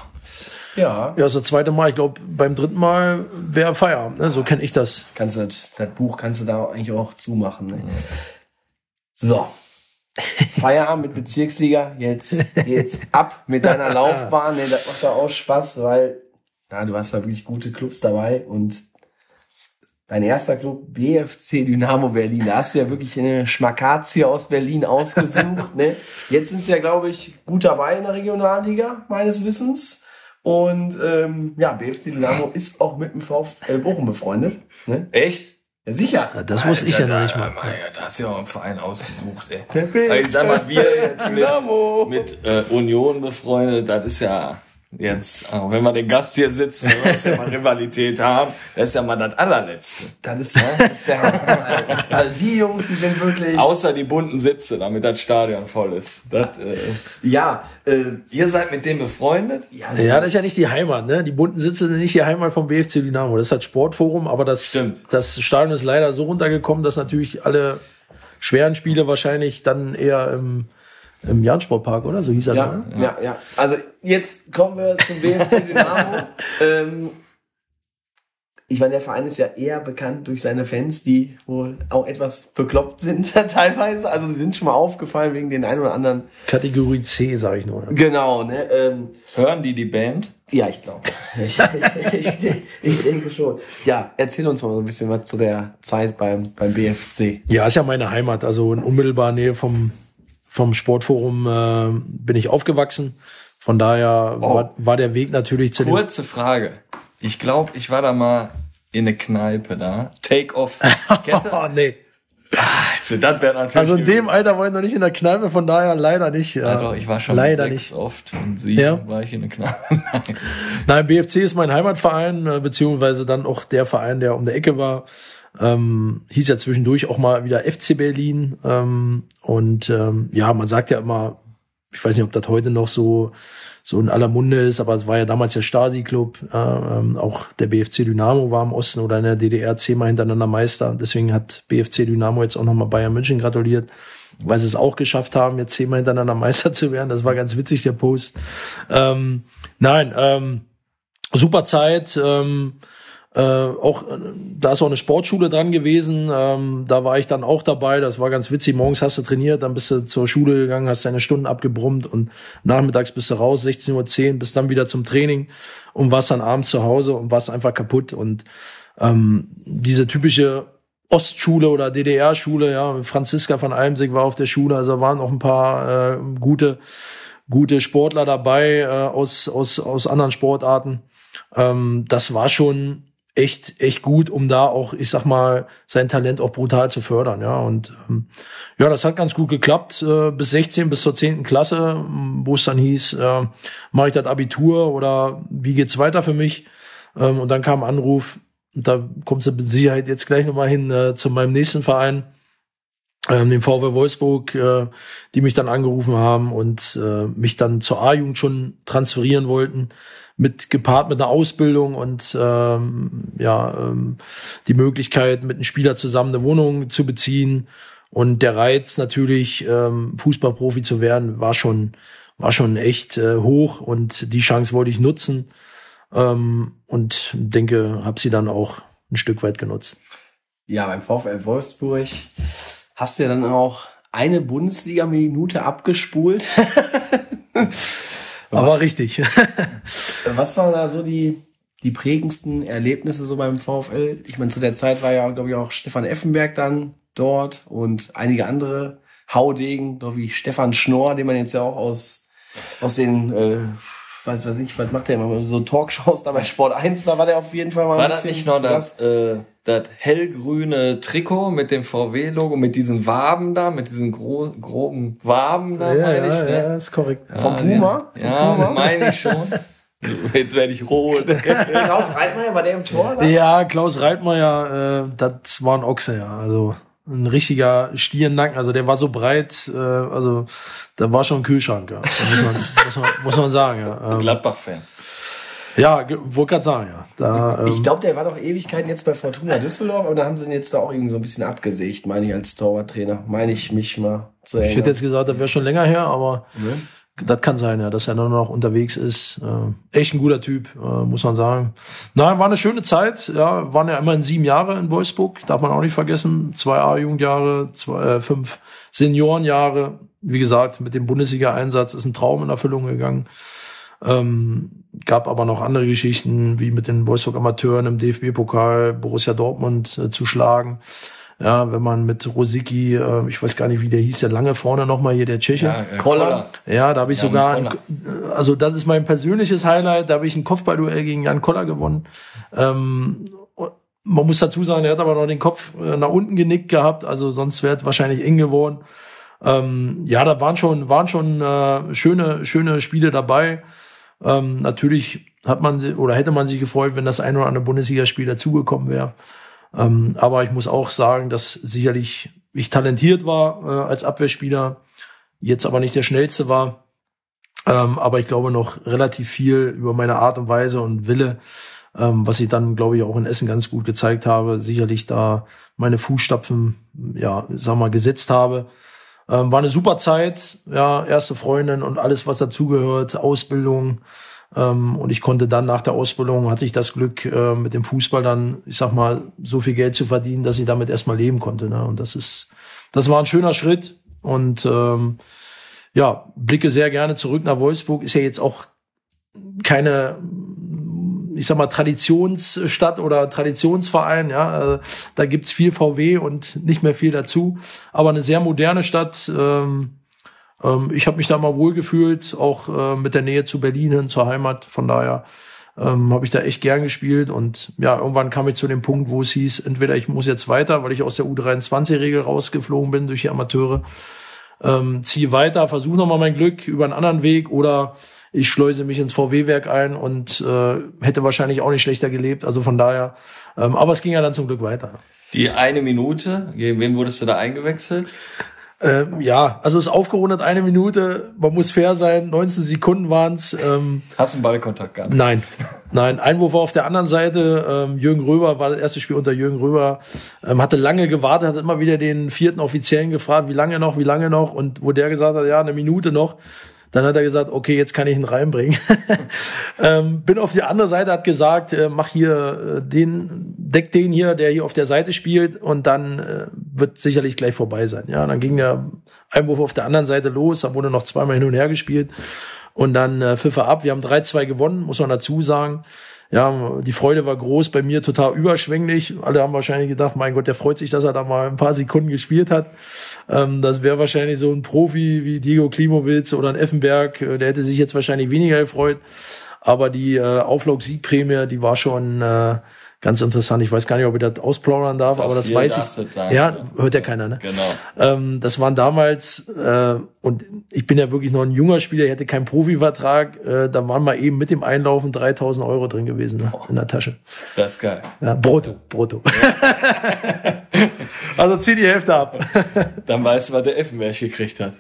Ja. Ja, das zweite Mal. Ich glaube, beim dritten Mal wäre Feierabend. Ne? So kenne ich das. Kannst du das, das Buch kannst du da eigentlich auch zumachen. Ne? So. Feierabend mit Bezirksliga. Jetzt geht's ab mit deiner Laufbahn. Ne, das macht ja auch Spaß, weil ja, du hast da wirklich gute Clubs dabei und dein erster Club BFC Dynamo Berlin. Da hast du ja wirklich eine Schmakazie aus Berlin ausgesucht. ne? Jetzt sind sie ja, glaube ich, gut dabei in der Regionalliga, meines Wissens. Und ähm, ja, BFC Dynamo ist auch mit dem VfL Bochum befreundet. Ne? Echt? Ja, sicher. Das wusste ich ja noch nicht mal. Ja, da hast du ja auch einen Verein ausgesucht, ey. Also ich sag mal, wir jetzt mit, mit äh, Union befreundet, das ist ja, jetzt, auch wenn wir den Gast hier sitzen, wenn wir jetzt ja mal Rivalität haben, das ist ja mal das allerletzte. Das ist, das ist der Hammer. Also die Jungs, die sind wirklich. Außer die bunten Sitze, damit das Stadion voll ist. Das, äh, Ja, äh, ihr seid mit dem befreundet? ja, Ja, das ist ja nicht die Heimat, ne? Die bunten Sitze sind nicht die Heimat vom BFC Dynamo. Das ist das Sportforum, aber das, Stimmt. das Stadion ist leider so runtergekommen, dass natürlich alle schweren Spiele wahrscheinlich dann eher im, im Jahn-Sportpark, oder? So hieß er, Ja, ne? ja, ja. Also jetzt kommen wir zum BFC Dynamo. ähm, ich meine, der Verein ist ja eher bekannt durch seine Fans, die wohl auch etwas bekloppt sind teilweise. Also sie sind schon mal aufgefallen wegen den ein oder anderen. Kategorie C, sage ich nur. Genau, ne? Ähm, Hören die die Band? ja, ich glaube. Ich, ich, ich, ich denke schon. Ja, erzähl uns mal so ein bisschen was zu der Zeit beim, beim BFC. Ja, ist ja meine Heimat. Also in unmittelbarer Nähe vom, vom Sportforum äh, bin ich aufgewachsen. Von daher war, war der Weg natürlich zu dem Kurze Frage. Ich glaube, ich war da mal in eine Kneipe da. Take off. Kennst du? Oh, nee. Also, das wäre natürlich. Also in dem Alter war ich noch nicht in der Kneipe, von daher leider nicht. Ja, doch, ich war schon leider nicht. oft und sieben Ja. war ich in der Kneipe. Nein. Nein, BFC ist mein Heimatverein, äh, beziehungsweise dann auch der Verein, der um der Ecke war. Ähm, hieß ja zwischendurch auch mal wieder FC Berlin. Ähm, und ähm, ja, man sagt ja immer, ich weiß nicht, ob das heute noch so so in aller Munde ist, aber es war ja damals der Stasi-Club. Äh, ähm, auch der BFC Dynamo war im Osten oder in der DDR zehnmal hintereinander Meister. Deswegen hat BFC Dynamo jetzt auch nochmal Bayern München gratuliert, weil sie es auch geschafft haben, jetzt zehnmal hintereinander Meister zu werden. Das war ganz witzig, der Post. Ähm, nein, ähm, super Zeit. Ähm, äh, auch äh, da ist auch eine Sportschule dran gewesen. Ähm, da war ich dann auch dabei. Das war ganz witzig. Morgens hast du trainiert, dann bist du zur Schule gegangen, hast deine Stunden abgebrummt und nachmittags bist du raus, 16.10 Uhr, bist dann wieder zum Training und warst dann abends zu Hause und warst einfach kaputt. Und ähm, diese typische Ostschule oder DDR-Schule, ja, Franziska von Almsig war auf der Schule, also waren auch ein paar äh, gute, gute Sportler dabei äh, aus, aus, aus anderen Sportarten. Ähm, das war schon echt, echt gut, um da auch, ich sag mal, sein Talent auch brutal zu fördern, ja. Und ähm, ja, das hat ganz gut geklappt, äh, bis 16, bis zur 10. Klasse, wo es dann hieß, äh, mache ich das Abitur oder wie geht's weiter für mich? Ähm, und dann kam ein Anruf, und da kommst du mit Sicherheit jetzt gleich nochmal hin äh, zu meinem nächsten Verein, ähm, dem VW Wolfsburg, äh, die mich dann angerufen haben und äh, mich dann zur A-Jugend schon transferieren wollten, mit gepaart mit einer Ausbildung und ähm, ja ähm, die Möglichkeit, mit einem Spieler zusammen eine Wohnung zu beziehen und der Reiz natürlich ähm, Fußballprofi zu werden, war schon war schon echt äh, hoch und die Chance wollte ich nutzen ähm, und denke, habe sie dann auch ein Stück weit genutzt. Ja, beim VfL Wolfsburg hast du ja dann auch eine Bundesliga-Minute abgespult. Aber richtig. Was waren da so die, die prägendsten Erlebnisse so beim VfL? Ich meine, zu der Zeit war ja, glaube ich, auch Stefan Effenberg dann dort und einige andere Haudegen, doch wie Stefan Schnorr, den man jetzt ja auch aus, aus den, äh, weiß, weiß ich, was macht der immer, so Talkshows da bei Sport 1, da war der auf jeden Fall mal War ein das nicht noch das, äh, das hellgrüne Trikot mit dem VW-Logo, mit diesen Waben da, mit diesen gro groben Waben da, meine ich, ne? ist korrekt. Vom Puma? Ja, ja meine ich schon. Jetzt werde ich rot. Klaus Reitmeier, war der im Tor? Da? Ja, Klaus Reitmeier, äh, das war ein Ochse, ja. Also ein richtiger Stiernacken, also der war so breit, äh, also da war schon ein Kühlschrank, ja. muss, man, muss, man, muss man sagen, ja. Ähm, Gladbach-Fan. ja, wollte gerade sagen, ja. Da, ähm, Ich glaube, der war doch Ewigkeiten jetzt bei Fortuna Düsseldorf, aber da haben sie ihn jetzt da auch irgendwie so ein bisschen abgesägt, meine ich, als Torwarttrainer. Meine ich mich mal zu ich erinnern. hätte jetzt gesagt, das wäre schon länger her, aber das kann sein, ja, dass er nur noch unterwegs ist. Äh, echt ein guter Typ, äh, muss man sagen. Nein, war eine schöne Zeit. Ja, waren ja immerhin sieben Jahre in Wolfsburg, darf man auch nicht vergessen. Zwei A-Jugendjahre, zwei, äh, fünf Seniorenjahre. Wie gesagt, mit dem Bundesliga-Einsatz ist ein Traum in Erfüllung gegangen. Ähm, gab aber noch andere Geschichten, wie mit den Wolfsburg Amateuren im DFB-Pokal Borussia Dortmund äh, zu schlagen. Ja, wenn man mit Rosicki, äh, ich weiß gar nicht, wie der hieß, der lange vorne nochmal hier, der Tscheche. Ja, äh, Koller. Ja, da habe ich Jan sogar, ein, Koller. also das ist mein persönliches Highlight, da habe ich ein Kopfballduell gegen Jan Koller gewonnen. Ähm, man muss dazu sagen, er hat aber noch den Kopf äh, nach unten genickt gehabt, also sonst wäre es wahrscheinlich eng geworden. Ähm, ja, da waren schon, waren schon äh, schöne, schöne Spiele dabei. Ähm, natürlich hat man oder hätte man sich gefreut, wenn das ein oder andere Bundesligaspiel dazugekommen wäre. Ähm, aber ich muss auch sagen, dass sicherlich ich talentiert war äh, als Abwehrspieler, jetzt aber nicht der schnellste war. Ähm, aber ich glaube noch relativ viel über meine Art und Weise und Wille, ähm, was ich dann, glaube ich, auch in Essen ganz gut gezeigt habe, sicherlich da meine Fußstapfen, ja, sag mal, gesetzt habe. Ähm, war eine super Zeit, ja, erste Freundin und alles, was dazugehört, Ausbildung. Ähm, und ich konnte dann nach der Ausbildung, hatte ich das Glück, äh, mit dem Fußball dann, ich sag mal, so viel Geld zu verdienen, dass ich damit erstmal leben konnte. Ne? Und das ist, das war ein schöner Schritt. Und ähm, ja, blicke sehr gerne zurück nach Wolfsburg. Ist ja jetzt auch keine ich sag mal, Traditionsstadt oder Traditionsverein, ja, also, da gibt's viel VW und nicht mehr viel dazu, aber eine sehr moderne Stadt. Ähm, ähm, ich habe mich da mal wohlgefühlt, auch äh, mit der Nähe zu Berlin hin, zur Heimat. Von daher ähm, habe ich da echt gern gespielt und ja, irgendwann kam ich zu dem Punkt, wo es hieß, entweder ich muss jetzt weiter, weil ich aus der U23-Regel rausgeflogen bin durch die Amateure, ähm, ziehe weiter, versuche nochmal mein Glück über einen anderen Weg oder ich schleuse mich ins VW-Werk ein und äh, hätte wahrscheinlich auch nicht schlechter gelebt. Also von daher, ähm, aber es ging ja dann zum Glück weiter. Die eine Minute, gegen wen wurdest du da eingewechselt? Ähm, ja, also es ist aufgerundet eine Minute. Man muss fair sein. 19 Sekunden waren's. Ähm, Hast du einen Ballkontakt gehabt? Nein, nein. Einwurf war auf der anderen Seite. Ähm, Jürgen Röber war das erste Spiel unter Jürgen Röber. Ähm, hatte lange gewartet, hat immer wieder den vierten Offiziellen gefragt, wie lange noch, wie lange noch. Und wo der gesagt hat, ja, eine Minute noch. Dann hat er gesagt, okay, jetzt kann ich ihn reinbringen. ähm, bin auf die andere Seite, hat gesagt, äh, mach hier äh, den, deck den hier, der hier auf der Seite spielt und dann äh, wird sicherlich gleich vorbei sein. Ja, dann ging der Einwurf auf der anderen Seite los, da wurde noch zweimal hin und her gespielt und dann äh, Pfiffer ab. Wir haben 3-2 gewonnen, muss man dazu sagen ja, die Freude war groß, bei mir total überschwänglich. Alle haben wahrscheinlich gedacht, mein Gott, der freut sich, dass er da mal ein paar Sekunden gespielt hat. Ähm, das wäre wahrscheinlich so ein Profi wie Diego Klimowitz oder ein Effenberg, äh, der hätte sich jetzt wahrscheinlich weniger gefreut. Aber die äh, Auflauf-Siegprämie, die war schon äh, ganz interessant. Ich weiß gar nicht, ob ich das ausplaudern darf, Doch, aber das weiß ich. Sagen, ja, hört ja keiner, ne? Genau. Ähm, das waren damals, äh, und ich bin ja wirklich noch ein junger Spieler, ich hatte keinen Profivertrag, äh, da waren mal eben mit dem Einlaufen 3000 Euro drin gewesen ne? in der Tasche. Das ist geil. Ja, brutto, brutto. Ja. also zieh die Hälfte ab. Dann weißt du, was der Effenberg gekriegt hat.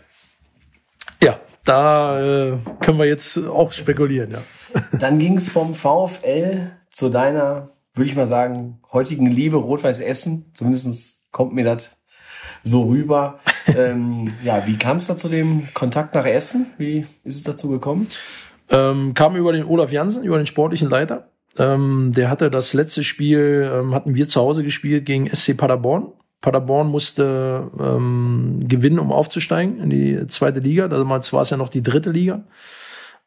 Ja, da äh, können wir jetzt auch spekulieren, ja. Dann ging es vom VfL zu deiner würde ich mal sagen, heutigen Liebe Rot-Weiß Essen. Zumindest kommt mir das so rüber. ähm, ja, wie kam es da zu dem Kontakt nach Essen? Wie ist es dazu gekommen? Ähm, kam über den Olaf Jansen, über den sportlichen Leiter. Ähm, der hatte das letzte Spiel, ähm, hatten wir zu Hause gespielt gegen SC Paderborn. Paderborn musste ähm, gewinnen, um aufzusteigen in die zweite Liga. Damals war es ja noch die dritte Liga.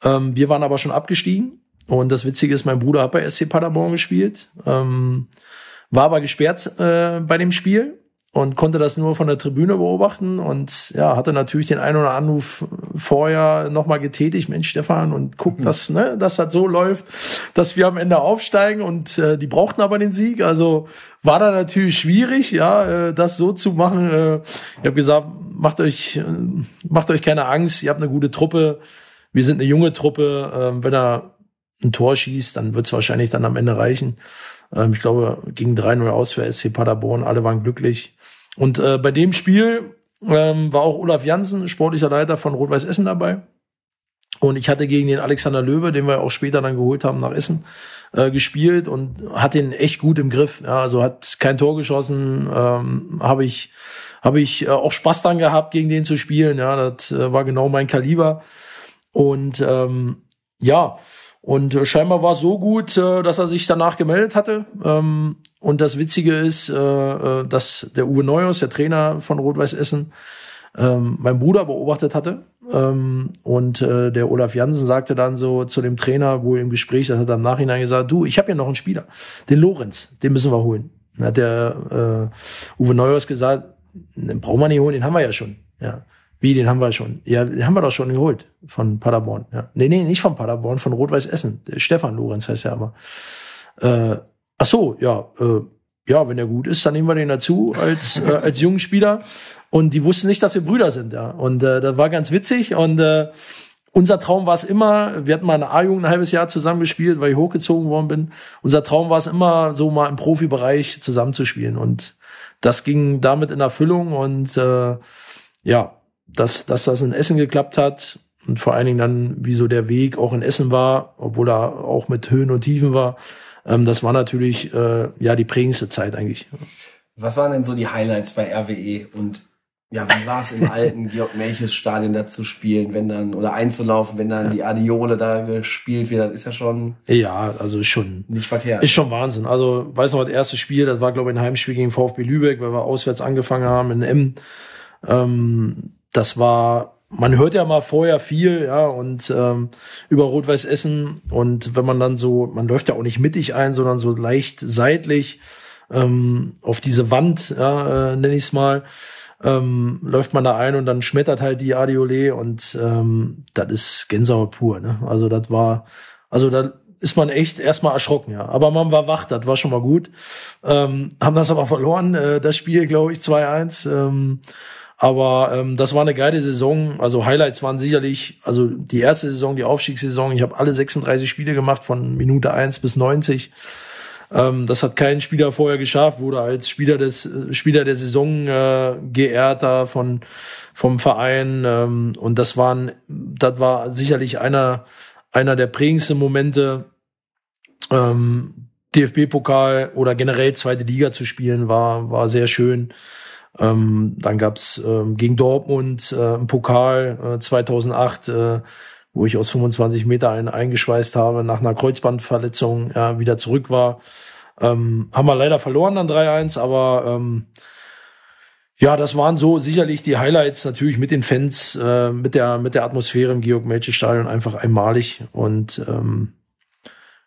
Ähm, wir waren aber schon abgestiegen und das Witzige ist, mein Bruder hat bei SC Paderborn gespielt, ähm, war aber gesperrt äh, bei dem Spiel und konnte das nur von der Tribüne beobachten und ja, hatte natürlich den einen oder anderen Anruf vorher nochmal getätigt, Mensch Stefan, und guck, mhm. dass, ne, dass das so läuft, dass wir am Ende aufsteigen und äh, die brauchten aber den Sieg. Also war da natürlich schwierig, ja, äh, das so zu machen. Äh, ich habe gesagt, macht euch, äh, macht euch keine Angst, ihr habt eine gute Truppe, wir sind eine junge Truppe, äh, wenn er ein Tor schießt, dann wird es wahrscheinlich dann am Ende reichen. Ähm, ich glaube, ging 3-0 aus für SC Paderborn, alle waren glücklich. Und äh, bei dem Spiel ähm, war auch Olaf Jansen, sportlicher Leiter von Rot-Weiß Essen dabei. Und ich hatte gegen den Alexander Löwe, den wir auch später dann geholt haben nach Essen, äh, gespielt und hat ihn echt gut im Griff. Ja, also hat kein Tor geschossen, ähm, habe ich habe ich äh, auch Spaß dran gehabt, gegen den zu spielen. Ja, das äh, war genau mein Kaliber. Und ähm, ja, und äh, scheinbar war es so gut, äh, dass er sich danach gemeldet hatte. Ähm, und das Witzige ist, äh, dass der Uwe Neuhaus, der Trainer von Rot-Weiß Essen, ähm, mein Bruder beobachtet hatte. Ähm, und der Olaf Jansen sagte dann so zu dem Trainer wohl im Gespräch, das hat er im Nachhinein gesagt, du, ich habe ja noch einen Spieler, den Lorenz, den müssen wir holen. Dann hat der äh, Uwe Neuhaus gesagt, den brauchen wir nicht holen, den haben wir ja schon. Ja. Wie, den haben wir schon? Ja, den haben wir doch schon geholt von Paderborn. Ja. Nee, nee, nicht von Paderborn, von Rot-Weiß Essen. Der Stefan Lorenz heißt er aber. Äh, ach so, ja, äh, ja, wenn er gut ist, dann nehmen wir den dazu als äh, als jungen Spieler. Und die wussten nicht, dass wir Brüder sind, ja. Und äh, das war ganz witzig und äh, unser Traum war es immer, wir hatten mal eine A-Jugend ein halbes Jahr zusammen gespielt, weil ich hochgezogen worden bin. Unser Traum war es immer, so mal im Profibereich zusammenzuspielen. Und das ging damit in Erfüllung. Und äh, ja, dass, dass das in Essen geklappt hat und vor allen Dingen dann, wie so der Weg auch in Essen war, obwohl er auch mit Höhen und Tiefen war, ähm, das war natürlich äh, ja die prägendste Zeit eigentlich. Was waren denn so die Highlights bei RWE und ja, wie war es im alten Georg Melches Stadion da zu spielen, wenn dann, oder einzulaufen, wenn dann die Adiole da gespielt wird, das ist ja schon. Ja, also schon. Nicht verkehrt. Ist schon Wahnsinn. Also, weiß noch, das erste Spiel, das war, glaube ich, ein Heimspiel gegen VfB Lübeck, weil wir auswärts angefangen haben in M. Ähm, das war, man hört ja mal vorher viel, ja, und ähm, über Rot-Weiß Essen. Und wenn man dann so, man läuft ja auch nicht mittig ein, sondern so leicht seitlich ähm, auf diese Wand, ja, äh, nenne ich es mal ähm, läuft man da ein und dann schmettert halt die Adiole und ähm, das ist Gänsehaut pur. Ne? Also das war, also da ist man echt erstmal erschrocken, ja. Aber man war wach, das war schon mal gut. Ähm, haben das aber verloren, äh, das Spiel, glaube ich, 2-1. Ähm, aber ähm, das war eine geile Saison. Also Highlights waren sicherlich, also die erste Saison, die Aufstiegssaison. Ich habe alle 36 Spiele gemacht von Minute 1 bis 90. Ähm, das hat kein Spieler vorher geschafft, wurde als Spieler des äh, Spieler der Saison äh, geehrter von vom Verein ähm, und das waren das war sicherlich einer einer der prägendsten Momente. Ähm, DFB-Pokal oder generell zweite Liga zu spielen war war sehr schön. Ähm, dann gab's ähm, gegen Dortmund äh, im Pokal äh, 2008 äh, wo ich aus 25 Meter einen eingeschweißt habe, nach einer Kreuzbandverletzung ja, wieder zurück war. Ähm, haben wir leider verloren dann 3-1, aber ähm, ja, das waren so sicherlich die Highlights natürlich mit den Fans, äh, mit der mit der Atmosphäre im Georg Melche Stadion einfach einmalig und ähm,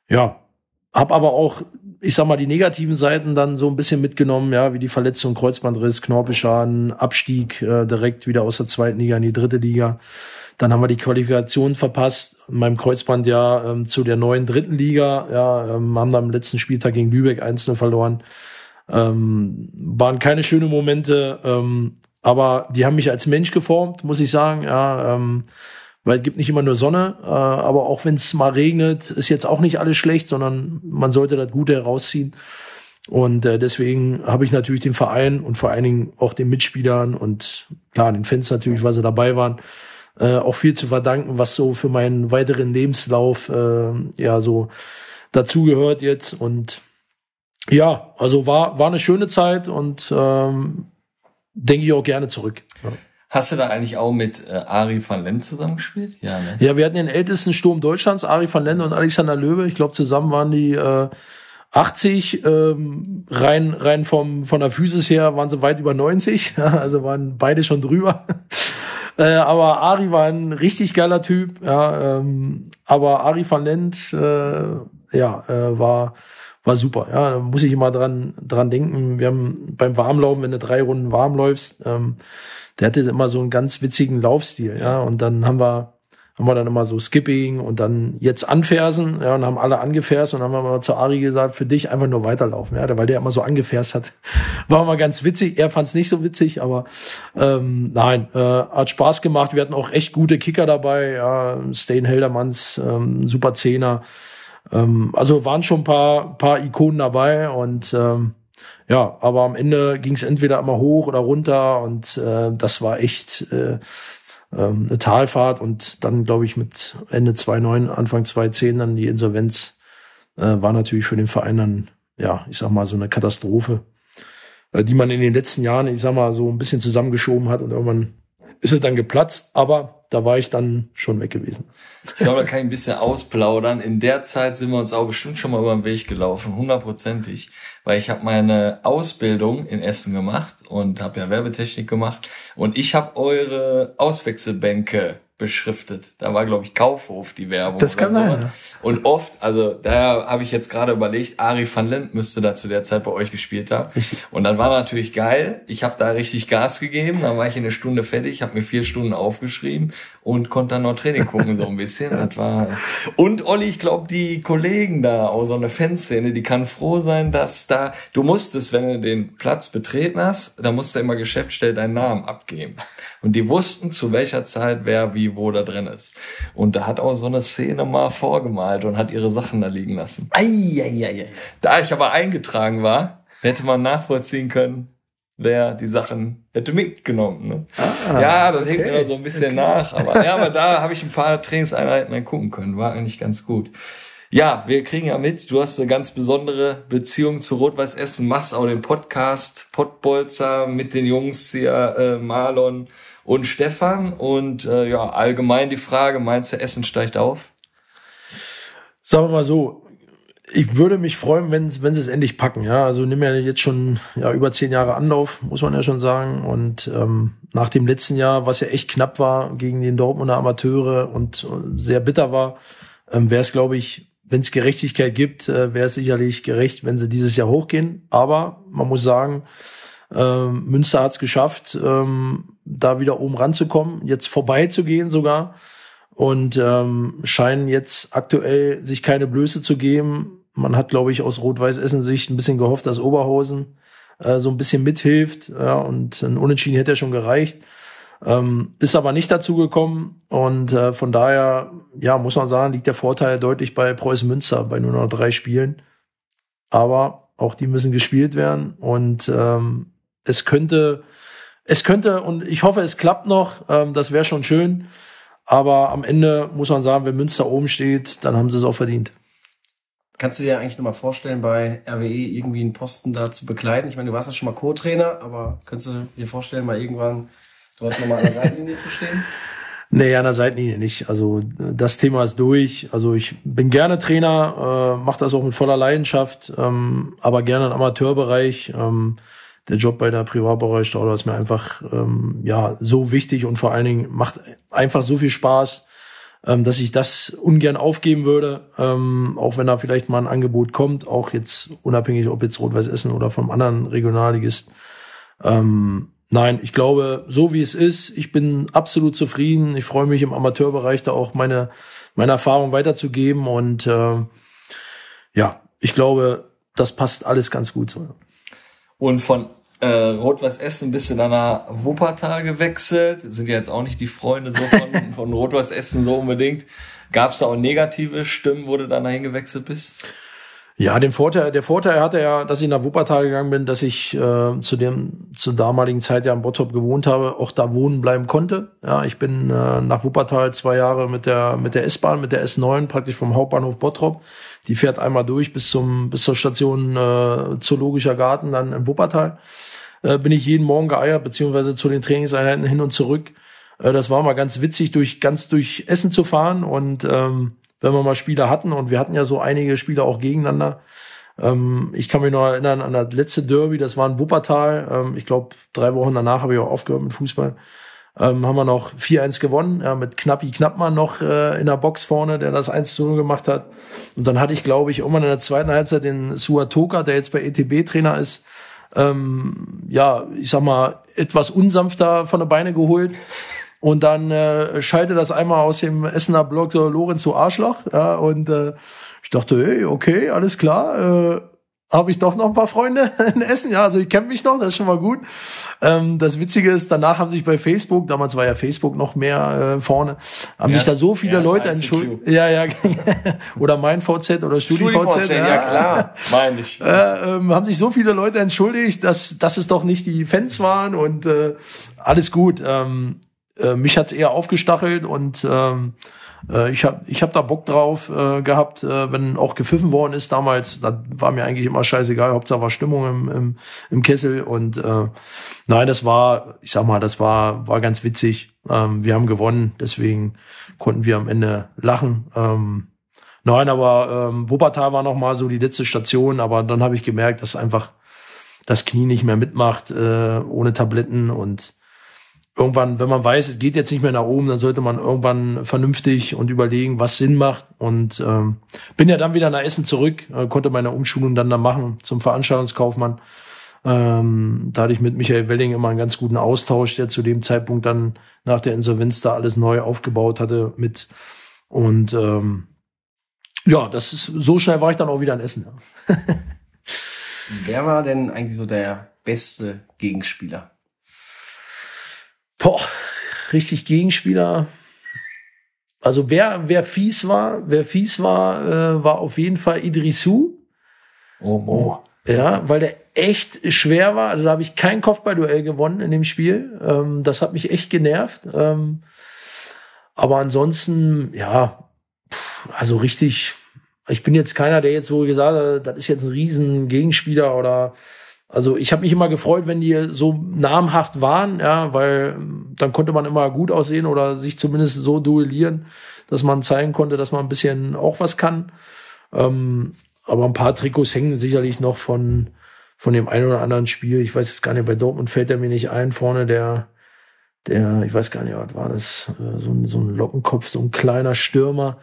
ja, hab aber auch ich sag mal die negativen Seiten dann so ein bisschen mitgenommen, ja, wie die Verletzung, Kreuzbandriss, Knorpelschaden, Abstieg äh, direkt wieder aus der zweiten Liga in die dritte Liga. Dann haben wir die Qualifikation verpasst, in meinem Kreuzband ja ähm, zu der neuen dritten Liga. Ja, ähm, haben dann am letzten Spieltag gegen Lübeck 1 verloren. Ähm, waren keine schönen Momente, ähm, aber die haben mich als Mensch geformt, muss ich sagen. Ja, ähm, weil es gibt nicht immer nur Sonne, äh, aber auch wenn es mal regnet, ist jetzt auch nicht alles schlecht, sondern man sollte das Gute herausziehen. Und äh, deswegen habe ich natürlich den Verein und vor allen Dingen auch den Mitspielern und klar den Fans natürlich, weil sie dabei waren, äh, auch viel zu verdanken, was so für meinen weiteren Lebenslauf äh, ja so dazugehört jetzt. Und ja, also war, war eine schöne Zeit und ähm, denke ich auch gerne zurück. Ja. Hast du da eigentlich auch mit äh, Ari van Lent zusammengespielt? Ja, ne? ja, wir hatten den ältesten Sturm Deutschlands, Ari van Lent und Alexander Löwe. Ich glaube, zusammen waren die äh, 80. Ähm, rein rein vom von der Physis her waren sie weit über 90. also waren beide schon drüber. Äh, aber Ari war ein richtig geiler Typ. Ja, ähm, aber Ari van Lent, äh, ja, äh, war war super. Ja, da muss ich immer dran dran denken. Wir haben beim Warmlaufen, wenn du drei Runden warm läufst, ähm, der hatte immer so einen ganz witzigen Laufstil. Ja, und dann haben wir haben wir dann immer so Skipping und dann jetzt anfersen, ja, und haben alle angeferst und haben wir mal zu Ari gesagt, für dich einfach nur weiterlaufen, ja, weil der immer so angeferst hat. War mal ganz witzig, er fand es nicht so witzig, aber ähm, nein, äh, hat Spaß gemacht, wir hatten auch echt gute Kicker dabei, ja, Stain Heldermanns, ähm, super Zehner, ähm, also waren schon ein paar, paar Ikonen dabei und ähm, ja, aber am Ende ging es entweder immer hoch oder runter und äh, das war echt äh, ähm, eine Talfahrt und dann, glaube ich, mit Ende 2009, Anfang 2010 dann die Insolvenz äh, war natürlich für den Verein dann, ja, ich sag mal, so eine Katastrophe, äh, die man in den letzten Jahren, ich sag mal, so ein bisschen zusammengeschoben hat und irgendwann ist es dann geplatzt, aber da war ich dann schon weg gewesen. Ich glaube, da kann ich ein bisschen ausplaudern. In der Zeit sind wir uns auch bestimmt schon mal über den Weg gelaufen, hundertprozentig, weil ich habe meine Ausbildung in Essen gemacht und habe ja Werbetechnik gemacht und ich habe eure Auswechselbänke beschriftet. Da war, glaube ich, Kaufhof die Werbung. Das kann sein. Ja. Und oft, also da habe ich jetzt gerade überlegt, Ari van Lent müsste da zu der Zeit bei euch gespielt haben. Richtig. Und dann war natürlich geil. Ich habe da richtig Gas gegeben. Dann war ich in eine Stunde fertig, habe mir vier Stunden aufgeschrieben und konnte dann noch Training gucken so ein bisschen. Das war und Olli, ich glaube, die Kollegen da aus so einer Fanszene, die kann froh sein, dass da du musstest, wenn du den Platz betreten hast, da musst du immer Geschäftsstelle deinen Namen abgeben. Und die wussten zu welcher Zeit wer wie Niveau da drin ist. Und da hat auch so eine Szene mal vorgemalt und hat ihre Sachen da liegen lassen. Eieiei. Da ich aber eingetragen war, hätte man nachvollziehen können, wer die Sachen hätte mitgenommen. Ne? Ah, ja, das okay. hängt mir so ein bisschen nach. Aber, ja, aber da habe ich ein paar Trainingseinheiten dann gucken können. War eigentlich ganz gut. Ja, wir kriegen ja mit, du hast eine ganz besondere Beziehung zu Rot-Weiß Essen, machst auch den Podcast Pottbolzer mit den Jungs hier, äh, Marlon und Stefan. Und äh, ja, allgemein die Frage, meinst du, Essen steigt auf? Sagen wir mal so, ich würde mich freuen, wenn, wenn sie es endlich packen. Ja, also nimm ja jetzt schon ja, über zehn Jahre Anlauf, muss man ja schon sagen. Und ähm, nach dem letzten Jahr, was ja echt knapp war gegen den Dortmunder Amateure und äh, sehr bitter war, ähm, wäre es, glaube ich, wenn es Gerechtigkeit gibt, äh, wäre es sicherlich gerecht, wenn sie dieses Jahr hochgehen. Aber man muss sagen, ähm, Münster hat es geschafft, ähm, da wieder oben ranzukommen, jetzt vorbeizugehen sogar und ähm, scheinen jetzt aktuell sich keine Blöße zu geben. Man hat, glaube ich, aus Rot-Weiß-Essen-Sicht ein bisschen gehofft, dass Oberhausen äh, so ein bisschen mithilft. Ja, und ein Unentschieden hätte ja schon gereicht. Ähm, ist aber nicht dazu gekommen. Und äh, von daher, ja, muss man sagen, liegt der Vorteil deutlich bei Preußen Münster bei nur noch drei Spielen. Aber auch die müssen gespielt werden. Und ähm, es könnte, es könnte, und ich hoffe, es klappt noch. Ähm, das wäre schon schön. Aber am Ende muss man sagen, wenn Münster oben steht, dann haben sie es auch verdient. Kannst du dir eigentlich nochmal vorstellen, bei RWE irgendwie einen Posten da zu bekleiden? Ich meine, du warst ja schon mal Co-Trainer, aber könntest du dir vorstellen, mal irgendwann dort nochmal an der Seitenlinie zu stehen? Nee, an der Seitenlinie nicht. Also das Thema ist durch. Also ich bin gerne Trainer, äh, mache das auch mit voller Leidenschaft, ähm, aber gerne im Amateurbereich. Ähm, der Job bei der Privatbereichstauder ist mir einfach ähm, ja so wichtig und vor allen Dingen macht einfach so viel Spaß, ähm, dass ich das ungern aufgeben würde, ähm, auch wenn da vielleicht mal ein Angebot kommt, auch jetzt unabhängig, ob jetzt Rot-Weiß Essen oder vom anderen Regionalligist. Ähm, nein, ich glaube, so wie es ist, ich bin absolut zufrieden. Ich freue mich im Amateurbereich da auch meine meine Erfahrung weiterzugeben und äh, ja, ich glaube, das passt alles ganz gut so. Und von äh, Rot-Weiß Essen bist du dann nach Wuppertal gewechselt. Sind ja jetzt auch nicht die Freunde so von, von Rot-Weiß Essen so unbedingt. Gab es da auch negative Stimmen, wo du dann dahin gewechselt bist? Ja, den Vorteil, der Vorteil hatte ja, dass ich nach Wuppertal gegangen bin, dass ich äh, zu dem zur damaligen Zeit ja in Bottrop gewohnt habe, auch da wohnen bleiben konnte. Ja, ich bin äh, nach Wuppertal zwei Jahre mit der mit der S-Bahn, mit der S9 praktisch vom Hauptbahnhof Bottrop. Die fährt einmal durch bis zum bis zur Station äh, Zoologischer Garten dann in Wuppertal. Äh, bin ich jeden Morgen geeiert beziehungsweise zu den Trainingseinheiten hin und zurück. Äh, das war mal ganz witzig, durch ganz durch Essen zu fahren und ähm, wenn wir mal Spieler hatten und wir hatten ja so einige Spieler auch gegeneinander. Ähm, ich kann mich noch erinnern an das letzte Derby, das war in Wuppertal. Ähm, ich glaube, drei Wochen danach habe ich auch aufgehört mit Fußball. Ähm, haben wir noch 4-1 gewonnen, ja, mit Knappi Knappmann noch äh, in der Box vorne, der das 1 0 gemacht hat. Und dann hatte ich, glaube ich, irgendwann in der zweiten Halbzeit den Suatoka, der jetzt bei ETB Trainer ist, ähm, ja, ich sag mal, etwas unsanfter von der Beine geholt. Und dann äh, schalte das einmal aus dem Essener Block so Lorenz zu Arschloch. Ja, und äh, ich dachte, hey, okay, alles klar. Äh, habe ich doch noch ein paar Freunde in Essen. Ja, also ich kenne mich noch, das ist schon mal gut. Ähm, das Witzige ist, danach haben sich bei Facebook, damals war ja Facebook noch mehr äh, vorne, haben Erst- sich da so viele erst Leute entschuldigt. Ja, ja. oder mein VZ oder StudiVZ. StudiVZ, ja, klar. Meine ich. Äh, ähm, haben sich so viele Leute entschuldigt, dass, dass es doch nicht die Fans waren und äh, alles gut. Ähm, äh, mich hat's eher aufgestachelt und ähm, äh, ich habe ich hab da Bock drauf äh, gehabt, äh, wenn auch gepfiffen worden ist damals. Da war mir eigentlich immer scheißegal, Hauptsache war Stimmung im, im, im Kessel und äh, nein, das war, ich sag mal, das war war ganz witzig. Ähm, wir haben gewonnen, deswegen konnten wir am Ende lachen. Ähm, Nein, aber ähm, Wuppertal war noch mal so die letzte Station, aber dann habe ich gemerkt, dass einfach das Knie nicht mehr mitmacht äh, ohne Tabletten und irgendwann, wenn man weiß, es geht jetzt nicht mehr nach oben, dann sollte man irgendwann vernünftig und überlegen, was Sinn macht. Und ähm, bin ja dann wieder nach Essen zurück, äh, konnte meine Umschulung dann da machen zum Veranstaltungskaufmann. Ähm, da hatte ich mit Michael Welling immer einen ganz guten Austausch, der zu dem Zeitpunkt dann nach der Insolvenz da alles neu aufgebaut hatte mit. Und ähm, ja, das ist so schnell war ich dann auch wieder in Essen. Wer war denn eigentlich so der beste Gegenspieler? Boah, richtig Gegenspieler. also wer, wer fies war, wer fies war, äh, war auf jeden Fall Idrisu. Oh, oh. Ja, weil der echt schwer war. Also da habe ich kein Kopfballduell gewonnen in dem Spiel. Ähm, das hat mich echt genervt. Ähm, aber ansonsten, ja, also richtig. Ich bin jetzt keiner, der jetzt so gesagt hat, das ist jetzt ein riesen Gegenspieler oder also ich habe mich immer gefreut, wenn die so namhaft waren, ja, weil ähm, dann konnte man immer gut aussehen oder sich zumindest so duellieren, dass man zeigen konnte, dass man ein bisschen auch was kann. Ähm, aber ein paar Trikots hängen sicherlich noch von von dem einen oder anderen Spiel. Ich weiß es gar nicht, bei Dortmund fällt er mir nicht ein, vorne der, der, ich weiß gar nicht, was war das, äh, so ein, so ein Lockenkopf, so ein kleiner Stürmer.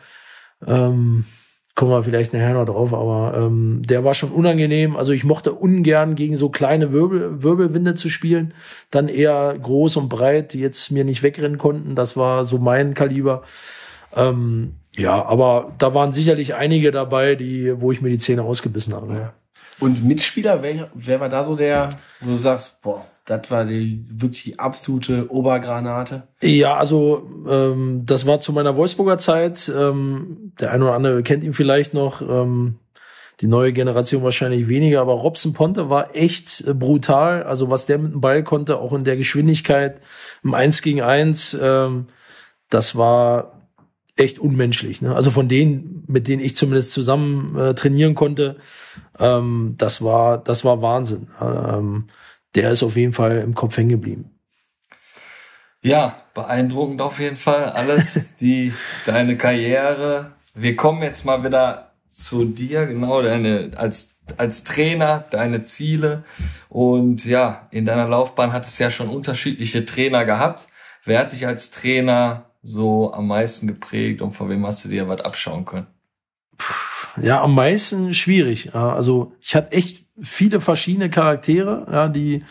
Ähm, kommen wir vielleicht nachher noch drauf, aber ähm, der war schon unangenehm. Also ich mochte ungern gegen so kleine Wirbel, Wirbelwinde zu spielen. Dann eher groß und breit, die jetzt mir nicht wegrennen konnten. Das war so mein Kaliber. Ähm, ja, aber da waren sicherlich einige dabei, die, wo ich mir die Zähne ausgebissen habe. Ja. Und Mitspieler, wer, wer war da so der, wo du sagst, boah, das war die wirklich die absolute Obergranate? Ja, also ähm, das war zu meiner Wolfsburger Zeit. Ähm, der eine oder andere kennt ihn vielleicht noch. Ähm, die neue Generation wahrscheinlich weniger, aber Robson Ponte war echt äh, brutal. Also was der mit dem Ball konnte, auch in der Geschwindigkeit im Eins gegen Eins, ähm, das war echt unmenschlich. Ne? Also von denen, mit denen ich zumindest zusammen äh, trainieren konnte, ähm, das war, das war Wahnsinn. Ähm, der ist auf jeden Fall im Kopf hängen geblieben. Ja, beeindruckend auf jeden Fall alles, die, deine Karriere. Wir kommen jetzt mal wieder zu dir, genau, deine, als, als Trainer, deine Ziele. Und ja, in deiner Laufbahn hat es ja schon unterschiedliche Trainer gehabt. Wer hat dich als Trainer so am meisten geprägt und von wem hast du dir was abschauen können? Ja, am meisten schwierig. Also ich hatte echt viele verschiedene Charaktere, ja, die,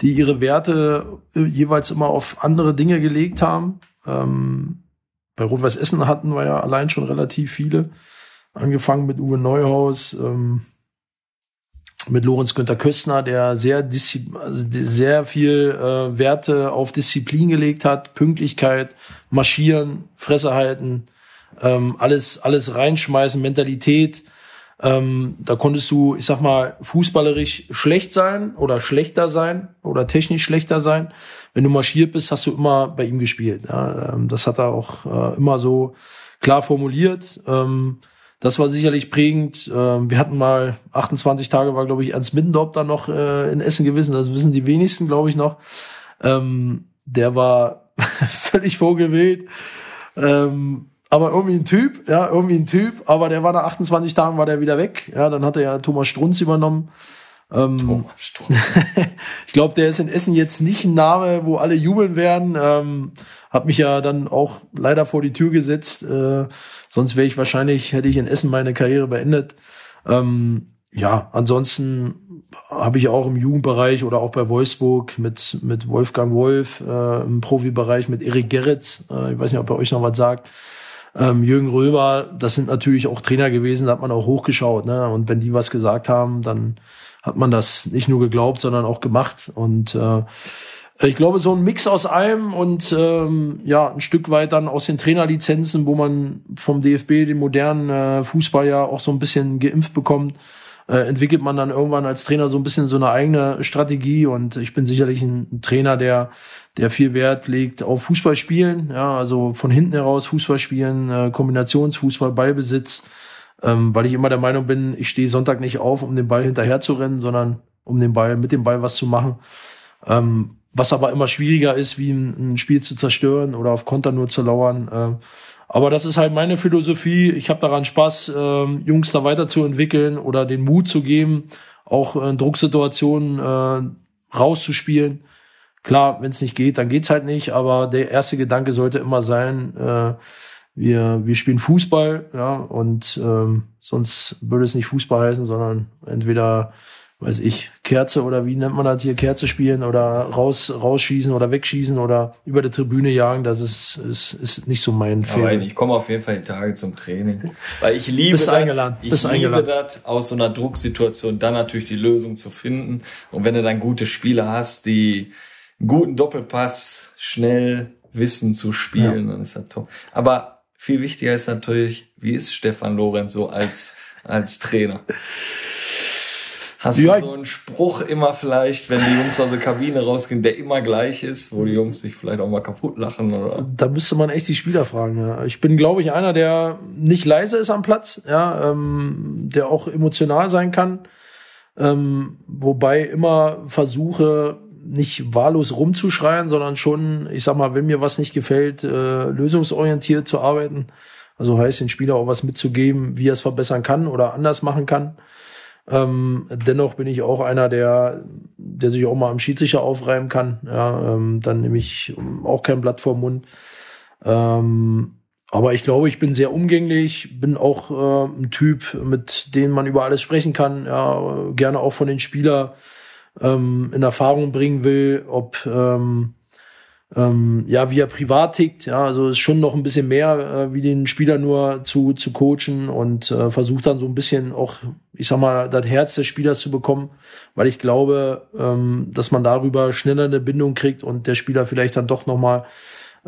die ihre Werte äh, jeweils immer auf andere Dinge gelegt haben. Ähm, bei Rot-Weiß Essen hatten wir ja allein schon relativ viele. Angefangen mit Uwe Neuhaus, ähm, mit Lorenz Günther Köstner, der sehr, also sehr viel äh, Werte auf Disziplin gelegt hat, Pünktlichkeit, Marschieren, Fresse halten, ähm, alles, alles reinschmeißen, Mentalität. Ähm, da konntest du, ich sag mal, fußballerisch schlecht sein oder schlechter sein oder technisch schlechter sein. Wenn du marschiert bist, hast du immer bei ihm gespielt. Ja, ähm, das hat er auch äh, immer so klar formuliert. Ähm, das war sicherlich prägend. Ähm, wir hatten mal 28 Tage, war glaube ich Ernst Middendorp da noch äh, in Essen gewesen. Das wissen die wenigsten, glaube ich noch. Ähm, der war völlig vorgewählt. Ähm, aber irgendwie ein Typ, ja, irgendwie ein Typ, aber der war nach 28 Tagen war der wieder weg. Ja, dann hat er ja Thomas Strunz übernommen. Ähm, Thomas Strunz. ich glaube, der ist in Essen jetzt nicht ein Name, wo alle jubeln werden. Ähm, hab mich ja dann auch leider vor die Tür gesetzt. Äh, sonst wäre ich wahrscheinlich, hätte ich in Essen meine Karriere beendet. Ähm, ja, ansonsten habe ich auch im Jugendbereich oder auch bei Wolfsburg mit, mit Wolfgang Wolf, äh, im Profibereich mit Erik Gerritz, äh, ich weiß nicht, ob er euch noch was sagt, ähm, Jürgen Römer, das sind natürlich auch Trainer gewesen, da hat man auch hochgeschaut. Ne? Und wenn die was gesagt haben, dann hat man das nicht nur geglaubt, sondern auch gemacht. Und äh, ich glaube, so ein Mix aus allem und ähm, ja, ein Stück weit dann aus den Trainerlizenzen, wo man vom DFB den modernen äh, Fußball ja auch so ein bisschen geimpft bekommt, äh, entwickelt man dann irgendwann als Trainer so ein bisschen so eine eigene Strategie. Und ich bin sicherlich ein Trainer, der der viel Wert legt auf Fußballspielen, ja, also von hinten heraus Fußballspielen, äh, Kombinationsfußball, Ballbesitz, ähm, weil ich immer der Meinung bin, ich stehe Sonntag nicht auf, um den Ball hinterher zu rennen, sondern um den Ball, mit dem Ball was zu machen. Ähm, was aber immer schwieriger ist, wie ein, Spiel zu zerstören oder auf Konter nur zu lauern. Äh, aber das ist halt meine Philosophie. Ich habe daran Spaß, äh, Jungs da weiterzuentwickeln oder den Mut zu geben, auch in Drucksituationen äh, rauszuspielen. Klar, wenn es nicht geht, dann geht's halt nicht. Aber der erste Gedanke sollte immer sein, äh, wir, wir spielen Fußball, ja, und ähm, sonst würde es nicht Fußball heißen, sondern entweder, weiß ich, Kerze oder wie nennt man das hier, Kerze spielen oder raus, rausschießen oder wegschießen oder über der Tribüne jagen, das ist, ist, ist nicht so mein Fall. Aber ich komme auf jeden Fall die Tage zum Training. Weil ich liebe Bist das, eingeladen. ich Bist liebe eingeladen. das, aus so einer Drucksituation dann natürlich die Lösung zu finden. Und wenn du dann gute Spieler hast, die guten Doppelpass schnell wissen zu spielen, ja. dann ist das top. Aber viel wichtiger ist natürlich, wie ist Stefan Lorenz so als, als Trainer? Hast Ja. du so einen Spruch immer vielleicht, wenn die Jungs aus der Kabine rausgehen, der immer gleich ist, wo die Jungs sich vielleicht auch mal kaputt lachen oder? Da müsste man echt die Spieler fragen. Ja. Ich bin, glaube ich, einer, der nicht leise ist am Platz, ja, ähm, der auch emotional sein kann, ähm, wobei immer versuche, nicht wahllos rumzuschreien, sondern schon, ich sag mal, wenn mir was nicht gefällt, äh, lösungsorientiert zu arbeiten. Also heißt, den Spieler auch was mitzugeben, wie er es verbessern kann oder anders machen kann. Ähm, dennoch bin ich auch einer, der, der sich auch mal am Schiedsrichter aufreiben kann. Ja, ähm, dann nehme ich auch kein Blatt vor Mund. Ähm, aber ich glaube, ich bin sehr umgänglich, bin auch äh, ein Typ, mit dem man über alles sprechen kann. Ja, gerne auch von den Spieler ähm, in Erfahrung bringen will, ob ähm, ähm, ja, wie er privat tickt. Ja, also ist schon noch ein bisschen mehr, äh, wie den Spieler nur zu, zu coachen und äh, versucht dann so ein bisschen auch, ich sag mal, das Herz des Spielers zu bekommen, weil ich glaube, ähm, dass man darüber schneller eine Bindung kriegt und der Spieler vielleicht dann doch nochmal,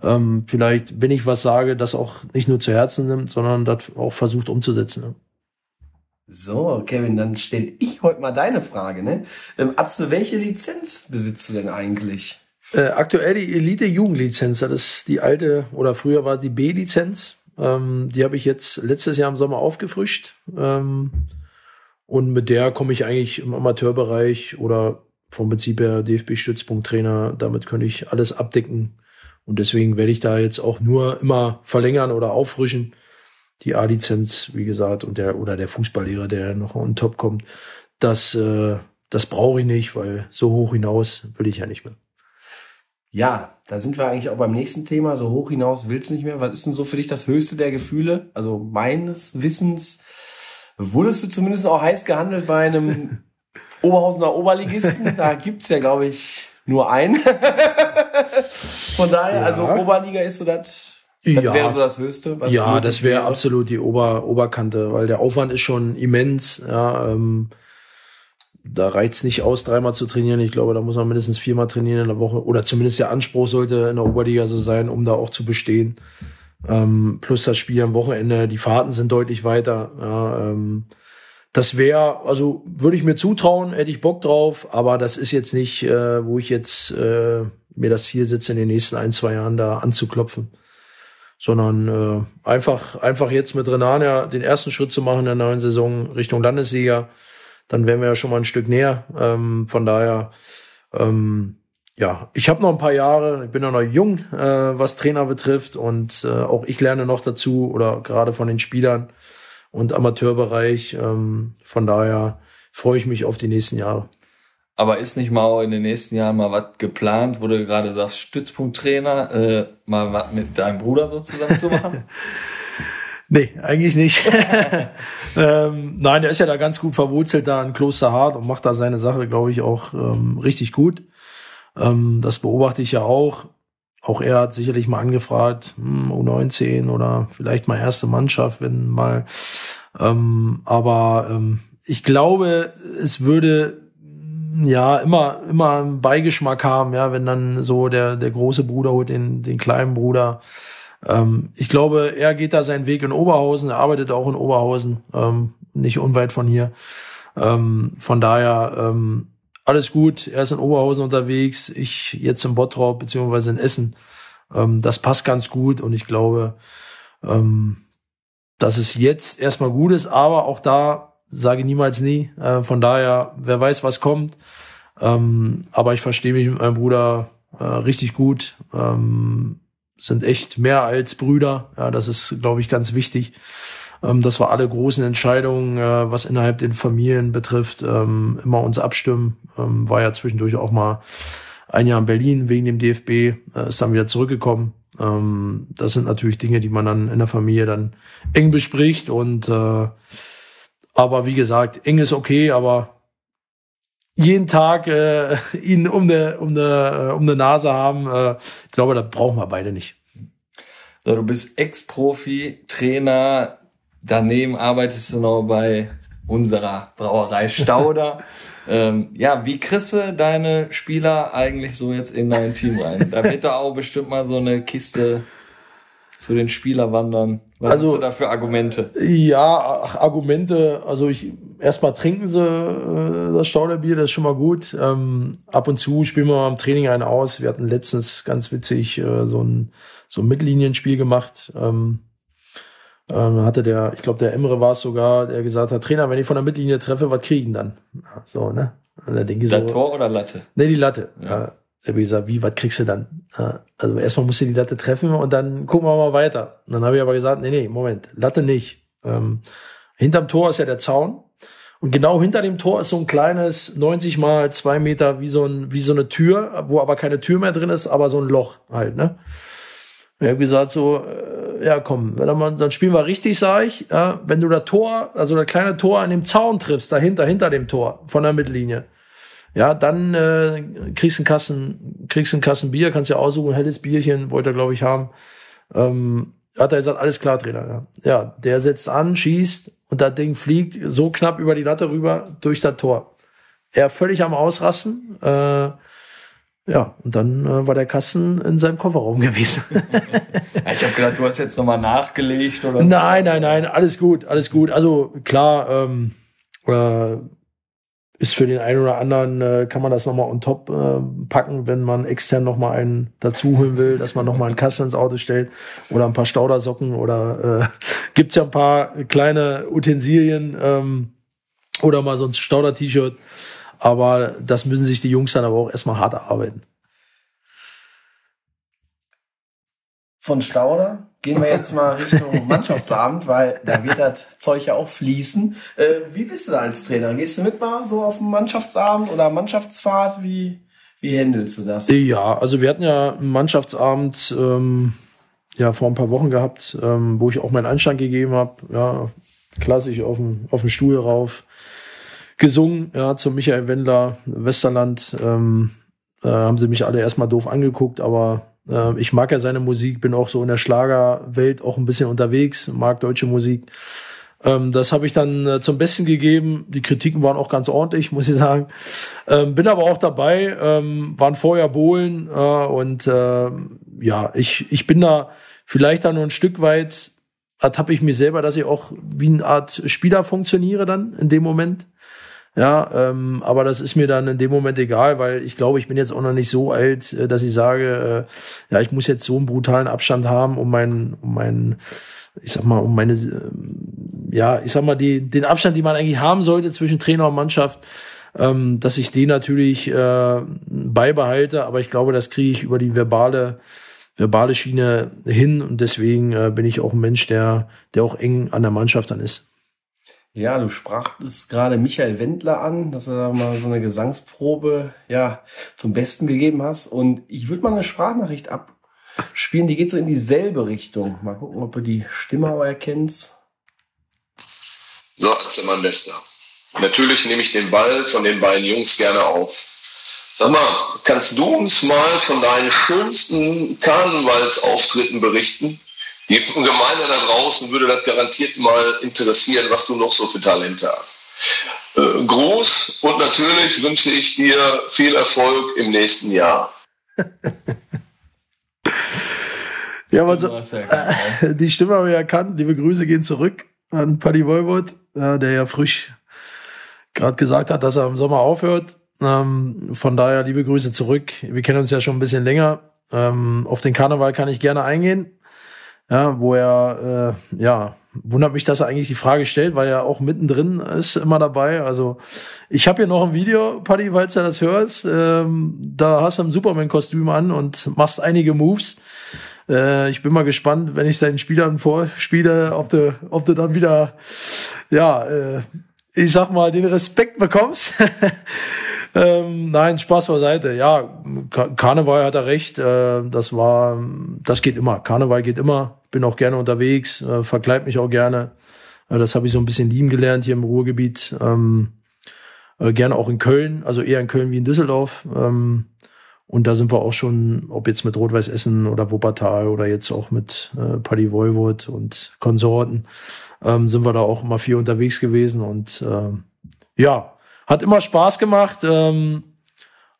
ähm, vielleicht, wenn ich was sage, das auch nicht nur zu Herzen nimmt, sondern das auch versucht umzusetzen. Ne? So, Kevin, dann stelle ich heute mal deine Frage. Ne? Ähm, Atze, welche Lizenz besitzt du denn eigentlich? Äh, aktuell die Elite-Jugendlizenz, das ist die alte, oder früher war die B-Lizenz. Ähm, die habe ich jetzt letztes Jahr im Sommer aufgefrischt. Ähm, und mit der komme ich eigentlich im Amateurbereich oder vom Prinzip her DFB-Stützpunkttrainer. Damit könnte ich alles abdecken. Und deswegen werde ich da jetzt auch nur immer verlängern oder auffrischen. Die A-Lizenz, wie gesagt, und der, oder der Fußballlehrer, der noch on top kommt. Das, äh, das brauche ich nicht, weil so hoch hinaus will ich ja nicht mehr. Ja, da sind wir eigentlich auch beim nächsten Thema. So hoch hinaus willst nicht mehr. Was ist denn so für dich das höchste der Gefühle? Also meines Wissens wurdest du zumindest auch heiß gehandelt bei einem Oberhausener Oberligisten. Da gibt's ja, glaube ich, nur einen. Von daher, Ja. also Oberliga ist so das, das Ja. wäre so das Höchste. was Ja, das wäre wäre. absolut die Ober Oberkante, weil der Aufwand ist schon immens. Ja, ähm, da reicht's nicht aus, dreimal zu trainieren. Ich glaube, da muss man mindestens viermal trainieren in der Woche. Oder zumindest der Anspruch sollte in der Oberliga so sein, um da auch zu bestehen. Ähm, plus das Spiel am Wochenende, die Fahrten sind deutlich weiter. Ja, ähm, das wäre, also würde ich mir zutrauen, hätte ich Bock drauf, aber das ist jetzt nicht, äh, wo ich jetzt äh, mir das Ziel setze, in den nächsten ein, zwei Jahren da anzuklopfen sondern äh, einfach einfach jetzt mit Renania den ersten Schritt zu machen in der neuen Saison Richtung Landessieger, dann wären wir ja schon mal ein Stück näher. Ähm, von daher, ähm, ja, ich habe noch ein paar Jahre, ich bin ja noch jung, äh, was Trainer betrifft und äh, auch ich lerne noch dazu oder gerade von den Spielern und Amateurbereich. Ähm, von daher freue ich mich auf die nächsten Jahre. Aber ist nicht mal in den nächsten Jahren mal was geplant, wo du gerade sagst, Stützpunkttrainer, äh, mal was mit deinem Bruder so zusammen zu machen? Nee, eigentlich nicht. ähm, nein, der ist ja da ganz gut verwurzelt da in Klosterhardt und macht da seine Sache, glaube ich, auch ähm, richtig gut. Ähm, das beobachte ich ja auch. Auch er hat sicherlich mal angefragt, hm, U19 oder vielleicht mal erste Mannschaft, wenn mal. Ähm, aber ähm, ich glaube, es würde ja immer immer einen Beigeschmack haben, ja, wenn dann so der der große Bruder holt den den kleinen Bruder. Ähm, ich glaube, er geht da seinen Weg in Oberhausen, er arbeitet auch in Oberhausen, ähm, nicht unweit von hier. Ähm, von daher ähm, alles gut. Er ist in Oberhausen unterwegs, ich jetzt in Bottrop beziehungsweise in Essen. Ähm, das passt ganz gut und ich glaube, ähm, dass es jetzt erstmal gut ist, aber auch da sage niemals nie. Äh, von daher, wer weiß, was kommt. Ähm, aber ich verstehe mich mit meinem Bruder äh, richtig gut. Ähm, sind echt mehr als Brüder. Ja, das ist, glaube ich, ganz wichtig. Ähm, dass wir alle großen Entscheidungen, äh, was innerhalb den Familien betrifft, ähm, immer uns abstimmen. Ähm, war ja zwischendurch auch mal ein Jahr in Berlin wegen dem DFB, äh, ist dann wieder zurückgekommen. Ähm, das sind natürlich Dinge, die man dann in der Familie dann eng bespricht und äh, aber wie gesagt, eng ist okay, aber jeden Tag äh, ihn um eine um eine um eine Nase haben, äh, ich glaube, das brauchen wir beide nicht. So, du bist Ex-Profi, Trainer, daneben arbeitest du noch bei unserer Brauerei Stauder. ähm, ja, wie kriegst du deine Spieler eigentlich so jetzt in dein Team rein? Da wird da auch bestimmt mal so eine Kiste zu den Spielerwandern? Was Also- hast du da für Argumente? Ja, ach, Argumente, also ich erstmal trinken sie äh, das Stauderbier, das ist schon mal gut. Ähm, ab und zu spielen wir mal im Training einen aus. Wir hatten letztens ganz witzig äh, so ein so ein Mittellinienspiel gemacht. Ähm, ähm, hatte der, ich glaube, der Emre war es sogar, der gesagt hat, Trainer, wenn ich von der Mittellinie treffe, was kriegen dann? Ja, so, ne? Und da denke ich so, Tor oder Latte? Nee, die Latte. Ja. Ja. Da hab ich gesagt, wie, was kriegst du dann? Ja, Also erstmal musst du die Latte treffen und dann gucken wir mal weiter. Und dann habe ich aber gesagt, nee, nee, Moment, Latte nicht. Ähm, hinterm Tor ist ja der Zaun. Und genau hinter dem Tor ist so ein kleines 90 mal zwei Meter wie so, ein, wie so eine Tür, wo aber keine Tür mehr drin ist, aber so ein Loch halt, ne? Ich habe gesagt so, äh, ja komm, wenn dann, dann spielen wir richtig, sag ich. Ja, wenn du das Tor, also das kleine Tor an dem Zaun triffst, dahinter, hinter dem Tor von der Mittellinie, ja, dann äh, kriegst du einen Kassen, kriegst einen Kassen Bier, kannst ja aussuchen, helles Bierchen, wollte er, glaube ich, haben. Ähm, hat er gesagt, alles klar, Trainer. Ja. ja, der setzt an, schießt und das Ding fliegt so knapp über die Latte rüber durch das Tor. Er völlig am Ausrasten. Äh, ja, und dann äh, war der Kasten in seinem Kofferraum gewesen. Ich habe gedacht, du hast jetzt nochmal nachgelegt oder Nein, nein, nein, alles gut, alles gut. Also klar, ähm, äh, ist für den einen oder anderen, äh, kann man das nochmal on top äh, packen, wenn man extern nochmal einen dazu holen will, dass man nochmal einen Kasten ins Auto stellt oder ein paar Staudersocken oder äh, gibt's ja ein paar kleine Utensilien ähm, oder mal so ein Stauder-T-Shirt. Aber das müssen sich die Jungs dann aber auch erstmal hart erarbeiten. Von Stauder gehen wir jetzt mal Richtung Mannschaftsabend, weil da wird das Zeug ja auch fließen. Äh, wie bist du da als Trainer? Gehst du mit mal so auf den Mannschaftsabend oder Mannschaftsfahrt? Wie, wie handelst du das? Ja, also wir hatten ja einen Mannschaftsabend ähm, ja vor ein paar Wochen gehabt, ähm, wo ich auch meinen Anstand gegeben habe. Ja, klassisch auf dem auf dem Stuhl rauf gesungen. Ja, zum Michael Wendler Westerland ähm, äh, haben sie mich alle erstmal doof angeguckt, aber ich mag ja seine Musik, bin auch so in der Schlagerwelt auch ein bisschen unterwegs, mag deutsche Musik. Ähm, das habe ich dann äh, zum Besten gegeben. Die Kritiken waren auch ganz ordentlich, muss ich sagen. Ähm, bin aber auch dabei, ähm, waren vorher Bohlen äh, und äh, ja, ich, ich bin da vielleicht dann nur ein Stück weit, ertappe ich mir selber, dass ich auch wie eine Art Spieler funktioniere dann in dem Moment. Ja, ähm, aber das ist mir dann in dem Moment egal, weil ich glaube, ich bin jetzt auch noch nicht so alt, äh, dass ich sage, äh, ja, ich muss jetzt so einen brutalen Abstand haben, um meinen, um meinen, ich sag mal, um meine, äh, ja, ich sag mal, die, den Abstand, den man eigentlich haben sollte zwischen Trainer und Mannschaft, ähm, dass ich den natürlich äh, beibehalte, aber ich glaube, das kriege ich über die verbale, verbale Schiene hin und deswegen äh, bin ich auch ein Mensch, der, der auch eng an der Mannschaft dann ist. Ja, du sprachtest gerade Michael Wendler an, dass du da mal so eine Gesangsprobe ja zum Besten gegeben hast. Und ich würde mal eine Sprachnachricht abspielen, die geht so in dieselbe Richtung. Mal gucken, ob du die Stimme auch erkennst. So, Atze, mein Bester. Natürlich nehme ich den Ball von den beiden Jungs gerne auf. Sag mal, kannst du uns mal von deinen schönsten Karnevalsauftritten berichten? Die Gemeinde da draußen würde das garantiert mal interessieren, was du noch so für Talente hast. Äh, Gruß und natürlich wünsche ich dir viel Erfolg im nächsten Jahr. Ja, aber so, Du hast ja keine. die Stimme habe ich erkannt. Liebe Grüße gehen zurück an Paddy Wolwood, äh, der ja frisch gerade gesagt hat, dass er im Sommer aufhört. Ähm, von daher liebe Grüße zurück. Wir kennen uns ja schon ein bisschen länger. Ähm, auf den Karneval kann ich gerne eingehen. Ja, wo er, äh, ja, wundert mich, dass er eigentlich die Frage stellt, weil er auch mittendrin ist, immer dabei. Also ich habe hier noch ein Video, Paddy, falls du das hörst. Ähm, da hast du ein Superman-Kostüm an und machst einige Moves. Äh, ich bin mal gespannt, wenn ich deinen Spielern vorspiele, ob du, ob du dann wieder, ja, äh, ich sag mal, den Respekt bekommst. ähm, nein, Spaß beiseite. Ja, Ka Karneval hat er recht. Äh, das war, das geht immer. Karneval geht immer. Bin auch gerne unterwegs, äh, verkleid mich auch gerne. Äh, das habe ich so ein bisschen lieben gelernt hier im Ruhrgebiet. Ähm, äh, gerne auch in Köln, also eher in Köln wie in Düsseldorf. Ähm, und da sind wir auch schon, ob jetzt mit Rot-Weiß Essen oder Wuppertal oder jetzt auch mit äh, Paddy Voivod und Konsorten, ähm, sind wir da auch immer viel unterwegs gewesen. Und ähm, ja, hat immer Spaß gemacht. Ähm,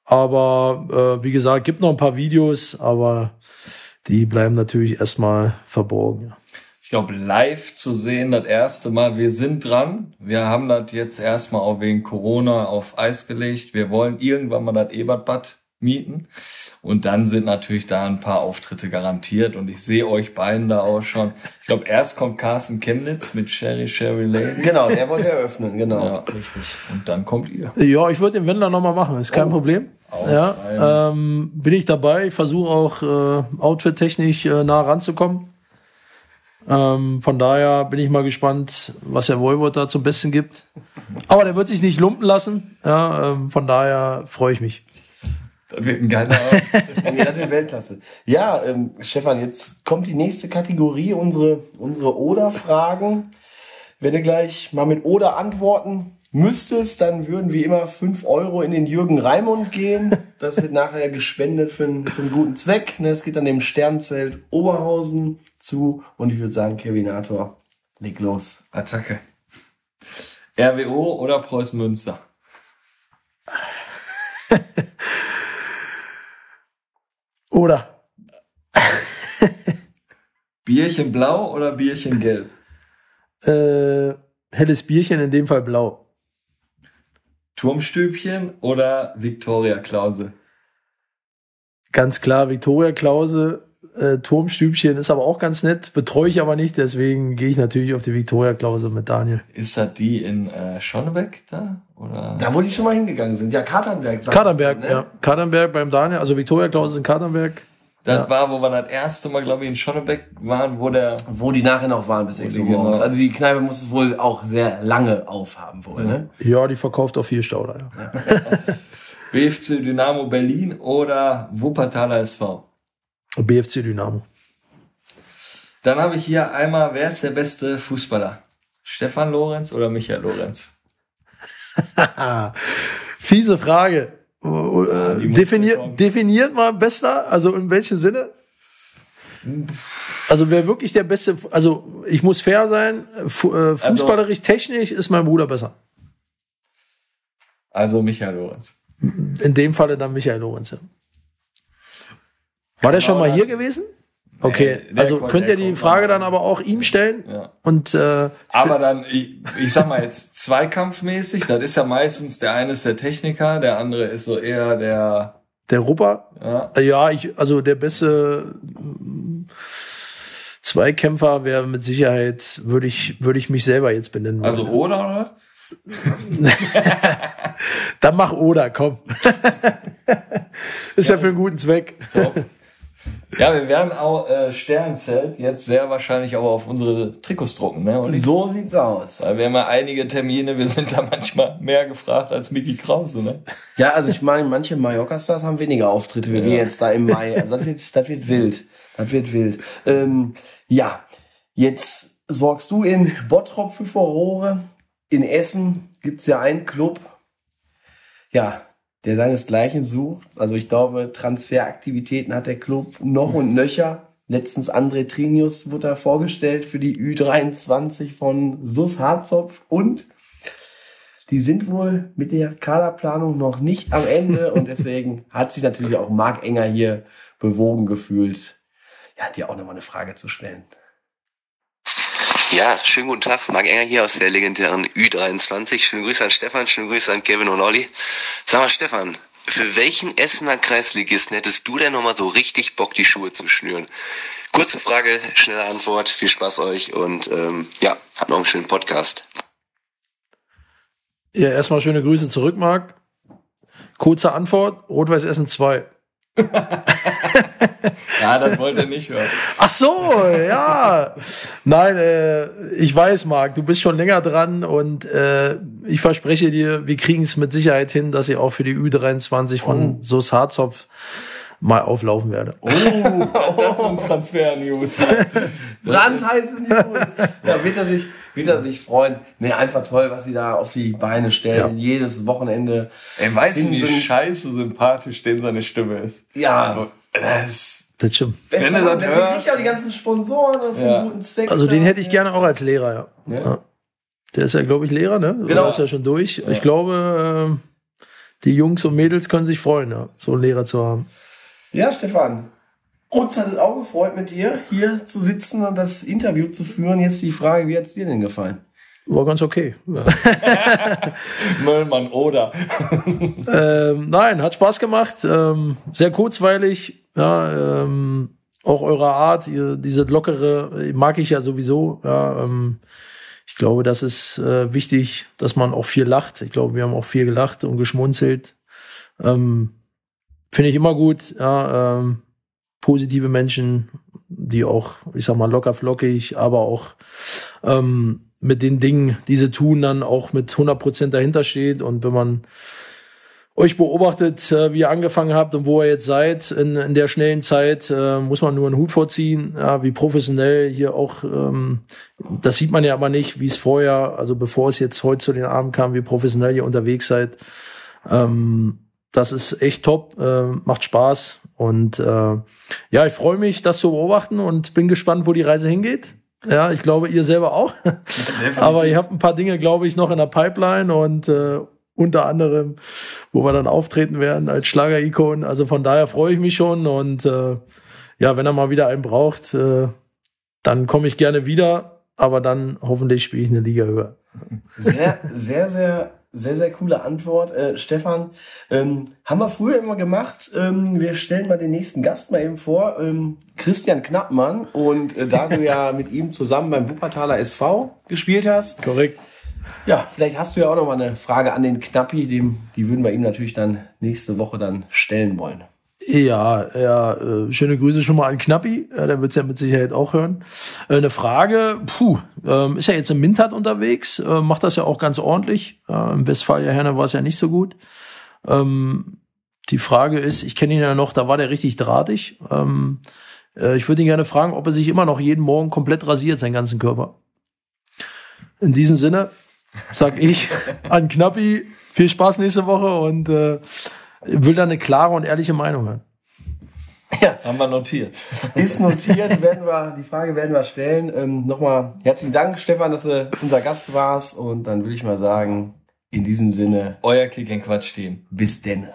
aber äh, wie gesagt, gibt noch ein paar Videos, aber die bleiben natürlich erstmal verborgen. Ich glaube, live zu sehen, das erste Mal, wir sind dran. Wir haben das jetzt erstmal auch wegen Corona auf Eis gelegt. Wir wollen irgendwann mal das Ebertbad mieten. Und dann sind natürlich da ein paar Auftritte garantiert. Und ich sehe euch beiden da auch schon. Ich glaube, erst kommt Carsten Chemnitz mit Sherry Sherry Lane. Genau, der wollte eröffnen, genau. Ja. Richtig. Und dann kommt ihr. Ja, ich würde den Wendler nochmal machen, ist kein Oh. Problem. Ja, ähm, bin ich dabei. Ich versuche auch äh, outfit-technisch äh, nah ranzukommen. Ähm, von daher bin ich mal gespannt, was der Voivod da zum Besten gibt. Aber der wird sich nicht lumpen lassen. Ja, ähm, von daher freue ich mich. Das wird ein geiler. Ja, das wird Weltklasse. Ja, ähm, Stefan, jetzt kommt die nächste Kategorie, unsere, unsere Oder-Fragen. Wenn du gleich mal mit Oder antworten müsstest, dann würden wie immer 5 Euro in den Jürgen Raimund gehen. Das wird nachher gespendet für einen, für einen guten Zweck. Ne, Es geht dann dem Sternzelt Oberhausen zu. Und ich würde sagen, Kevinator, leg los. Attacke. RWO oder Preußen Münster? Oder? Bierchen blau oder Bierchen gelb? Äh, helles Bierchen, in dem Fall blau. Turmstübchen oder Viktoria Klause? Ganz klar, Viktoria Klause, äh, Turmstübchen ist aber auch ganz nett, betreue ich aber nicht, deswegen gehe ich natürlich auf die Viktoria Klause mit Daniel. Ist das die in äh, Schonnebeck da? Oder? Da, wo die schon mal hingegangen sind. Ja, Katernberg. Katernberg, du, ne? ja. Katernberg beim Daniel, also Viktoria Klause in Katernberg. Das Ja. war, wo wir das erste Mal, glaube ich, in Schonnebeck waren, wo der. Wo die nachher noch waren bis 6 Uhr morgens. genau- Also die Kneipe muss es wohl auch sehr lange aufhaben wohl, ne? Ja, die verkauft auf vier Stauder, ja. BFC Dynamo Berlin oder Wuppertaler SV. BFC Dynamo. Dann habe ich hier einmal, wer ist der beste Fußballer? Stefan Lorenz oder Michael Lorenz? Fiese Frage. die Äh, definiert, bekommen. definiert mal besser, also in welchem Sinne? Also wer wirklich der beste, also ich muss fair sein, fu äh, fußballerisch, technisch ist mein Bruder besser. Also Michael Lorenz. In dem Falle dann Michael Lorenz. Ja. War der schon mal hier gewesen? Okay, Nee, also kommt- könnt ihr die Frage dann aber auch ihm stellen Ja. und äh, Aber dann, ich, ich sag mal jetzt zweikampfmäßig, das ist ja meistens, der eine ist der Techniker, der andere ist so eher der, der Rupper, ja, Äh, Ja, ich, also der beste mm, Zweikämpfer wäre mit Sicherheit, würde ich, würde ich mich selber jetzt benennen. also wollen. oder, oder? Dann mach Oder, komm. Ist ja. für einen guten Zweck. Top. Ja, wir werden auch äh, Sternzelt jetzt sehr wahrscheinlich auch auf unsere Trikots drucken, ne? Und So sieht's aus. Weil wir haben ja einige Termine, wir sind da manchmal mehr gefragt als Mickey Krause, ne? Ja, also ich meine, manche Mallorca-Stars haben weniger Auftritte wie wir jetzt da im Mai. Also das wird, das wird wild. Das wird wild. Ähm, ja, jetzt sorgst du in Bottrop für Furore. In Essen gibt's ja einen Club, ja, der seinesgleichen sucht. Also ich glaube, Transferaktivitäten hat der Club noch und nöcher. Letztens André Trinius wurde da vorgestellt für die Ü23 von Sus Harzopf und die sind wohl mit der Kaderplanung noch nicht am Ende und deswegen hat sich natürlich auch Marc Enger hier bewogen gefühlt, ja, dir auch nochmal eine Frage zu stellen. Ja, schönen guten Tag. Marc Enger hier aus der legendären Ü23. Schöne Grüße an Stefan, schöne Grüße an Kevin und Olli. Sag mal, Stefan, für welchen Essener Kreisligisten hättest du denn nochmal so richtig Bock, die Schuhe zu schnüren? Kurze Frage, schnelle Antwort, viel Spaß euch und ähm, ja, habt noch einen schönen Podcast. Ja, erstmal schöne Grüße zurück, Marc. Kurze Antwort, Rot-Weiß Essen 2. Ja, das wollte er nicht hören. Ach so, ja. Nein, äh, ich weiß, Marc, du bist schon länger dran und äh, ich verspreche dir, wir kriegen es mit Sicherheit hin, dass ich auch für die Ü23 von Oh. Sos Harzopf mal auflaufen werde. Transfer-News. Brandheiße News. Ja, wird er sich, wird er sich freuen. Nee, einfach toll, was sie da auf die Beine stellen. Jedes Wochenende. Ey, weißt du, wie so scheiße sympathisch denn seine Stimme ist? Ja, Das, Das stimmt. besser. Wenn du das deswegen hörst- kriegt auch die ganzen Sponsoren und für Ja. einen guten Zweck. Also den hätte ich gerne auch als Lehrer, ja. Ja. ja. Der ist ja, glaube ich, Lehrer, ne? Genau. Oder ist ja schon durch. Ich glaube, äh, die Jungs und Mädels können sich freuen, ja, so einen Lehrer zu haben. Ja, Stefan. Uns hat es auch gefreut, mit dir hier zu sitzen und das Interview zu führen. Jetzt die Frage, wie hat es dir denn gefallen? War ganz okay. Möllmann oder. ähm, nein, hat Spaß gemacht. Ähm, sehr kurzweilig. Ja, ähm, auch eure Art, ihr, diese lockere, mag ich ja sowieso. Ja, ähm, ich glaube, das ist äh, wichtig, dass man auch viel lacht. Ich glaube, wir haben auch viel gelacht und geschmunzelt. Ähm, Finde ich immer gut. Ja, ähm, positive Menschen, die auch, ich sag mal, locker flockig, aber auch ähm, mit den Dingen, die sie tun, dann auch mit 100 Prozent dahinter steht. Und wenn man euch beobachtet, äh, wie ihr angefangen habt und wo ihr jetzt seid in, in der schnellen Zeit, äh, muss man nur einen Hut vorziehen, ja, wie professionell hier auch, ähm, das sieht man ja aber nicht, wie es vorher, also bevor es jetzt heute zu den Abend kam, wie professionell ihr unterwegs seid. Ähm, das ist echt top, äh, macht Spaß und äh, ja, ich freue mich, das zu beobachten und bin gespannt, wo die Reise hingeht. Ja, ich glaube, ihr selber auch. Aber ihr habt ein paar Dinge, glaube ich, noch in der Pipeline und äh, unter anderem, wo wir dann auftreten werden als Schlager-Ikon. Also von daher freue ich mich schon und äh, ja, wenn er mal wieder einen braucht, äh, dann komme ich gerne wieder, aber dann hoffentlich spiele ich eine Liga höher. Sehr, sehr, sehr sehr, sehr coole Antwort, äh, Stefan. Ähm, haben wir früher immer gemacht. Ähm, wir stellen mal den nächsten Gast mal eben vor. Ähm, Christian Knappmann. Und äh, da du ja mit ihm zusammen beim Wuppertaler SV gespielt hast. Korrekt. Ja, vielleicht hast du ja auch noch mal eine Frage an den Knappi. Dem, die würden wir ihm natürlich dann nächste Woche dann stellen wollen. Ja, ja, äh, schöne Grüße schon mal an Knappi, ja, der wird's ja mit Sicherheit auch hören. Äh, eine Frage, puh, ähm, ist ja jetzt im Mintat unterwegs, äh, macht das ja auch ganz ordentlich. Äh, Im Westfalia Herne war es ja nicht so gut. Ähm, die Frage ist, ich kenne ihn ja noch, da war der richtig drahtig. Ähm, äh, ich würde ihn gerne fragen, ob er sich immer noch jeden Morgen komplett rasiert, seinen ganzen Körper. In diesem Sinne sag ich an Knappi, viel Spaß nächste Woche und äh, will da eine klare und ehrliche Meinung hören. Ja. Haben wir notiert. Ist notiert, werden wir, die Frage werden wir stellen. Ähm, Nochmal herzlichen Dank, Stefan, dass du unser Gast warst. Und dann würde ich mal sagen, in diesem Sinne. Euer Kick Quatsch Team. Bis denn.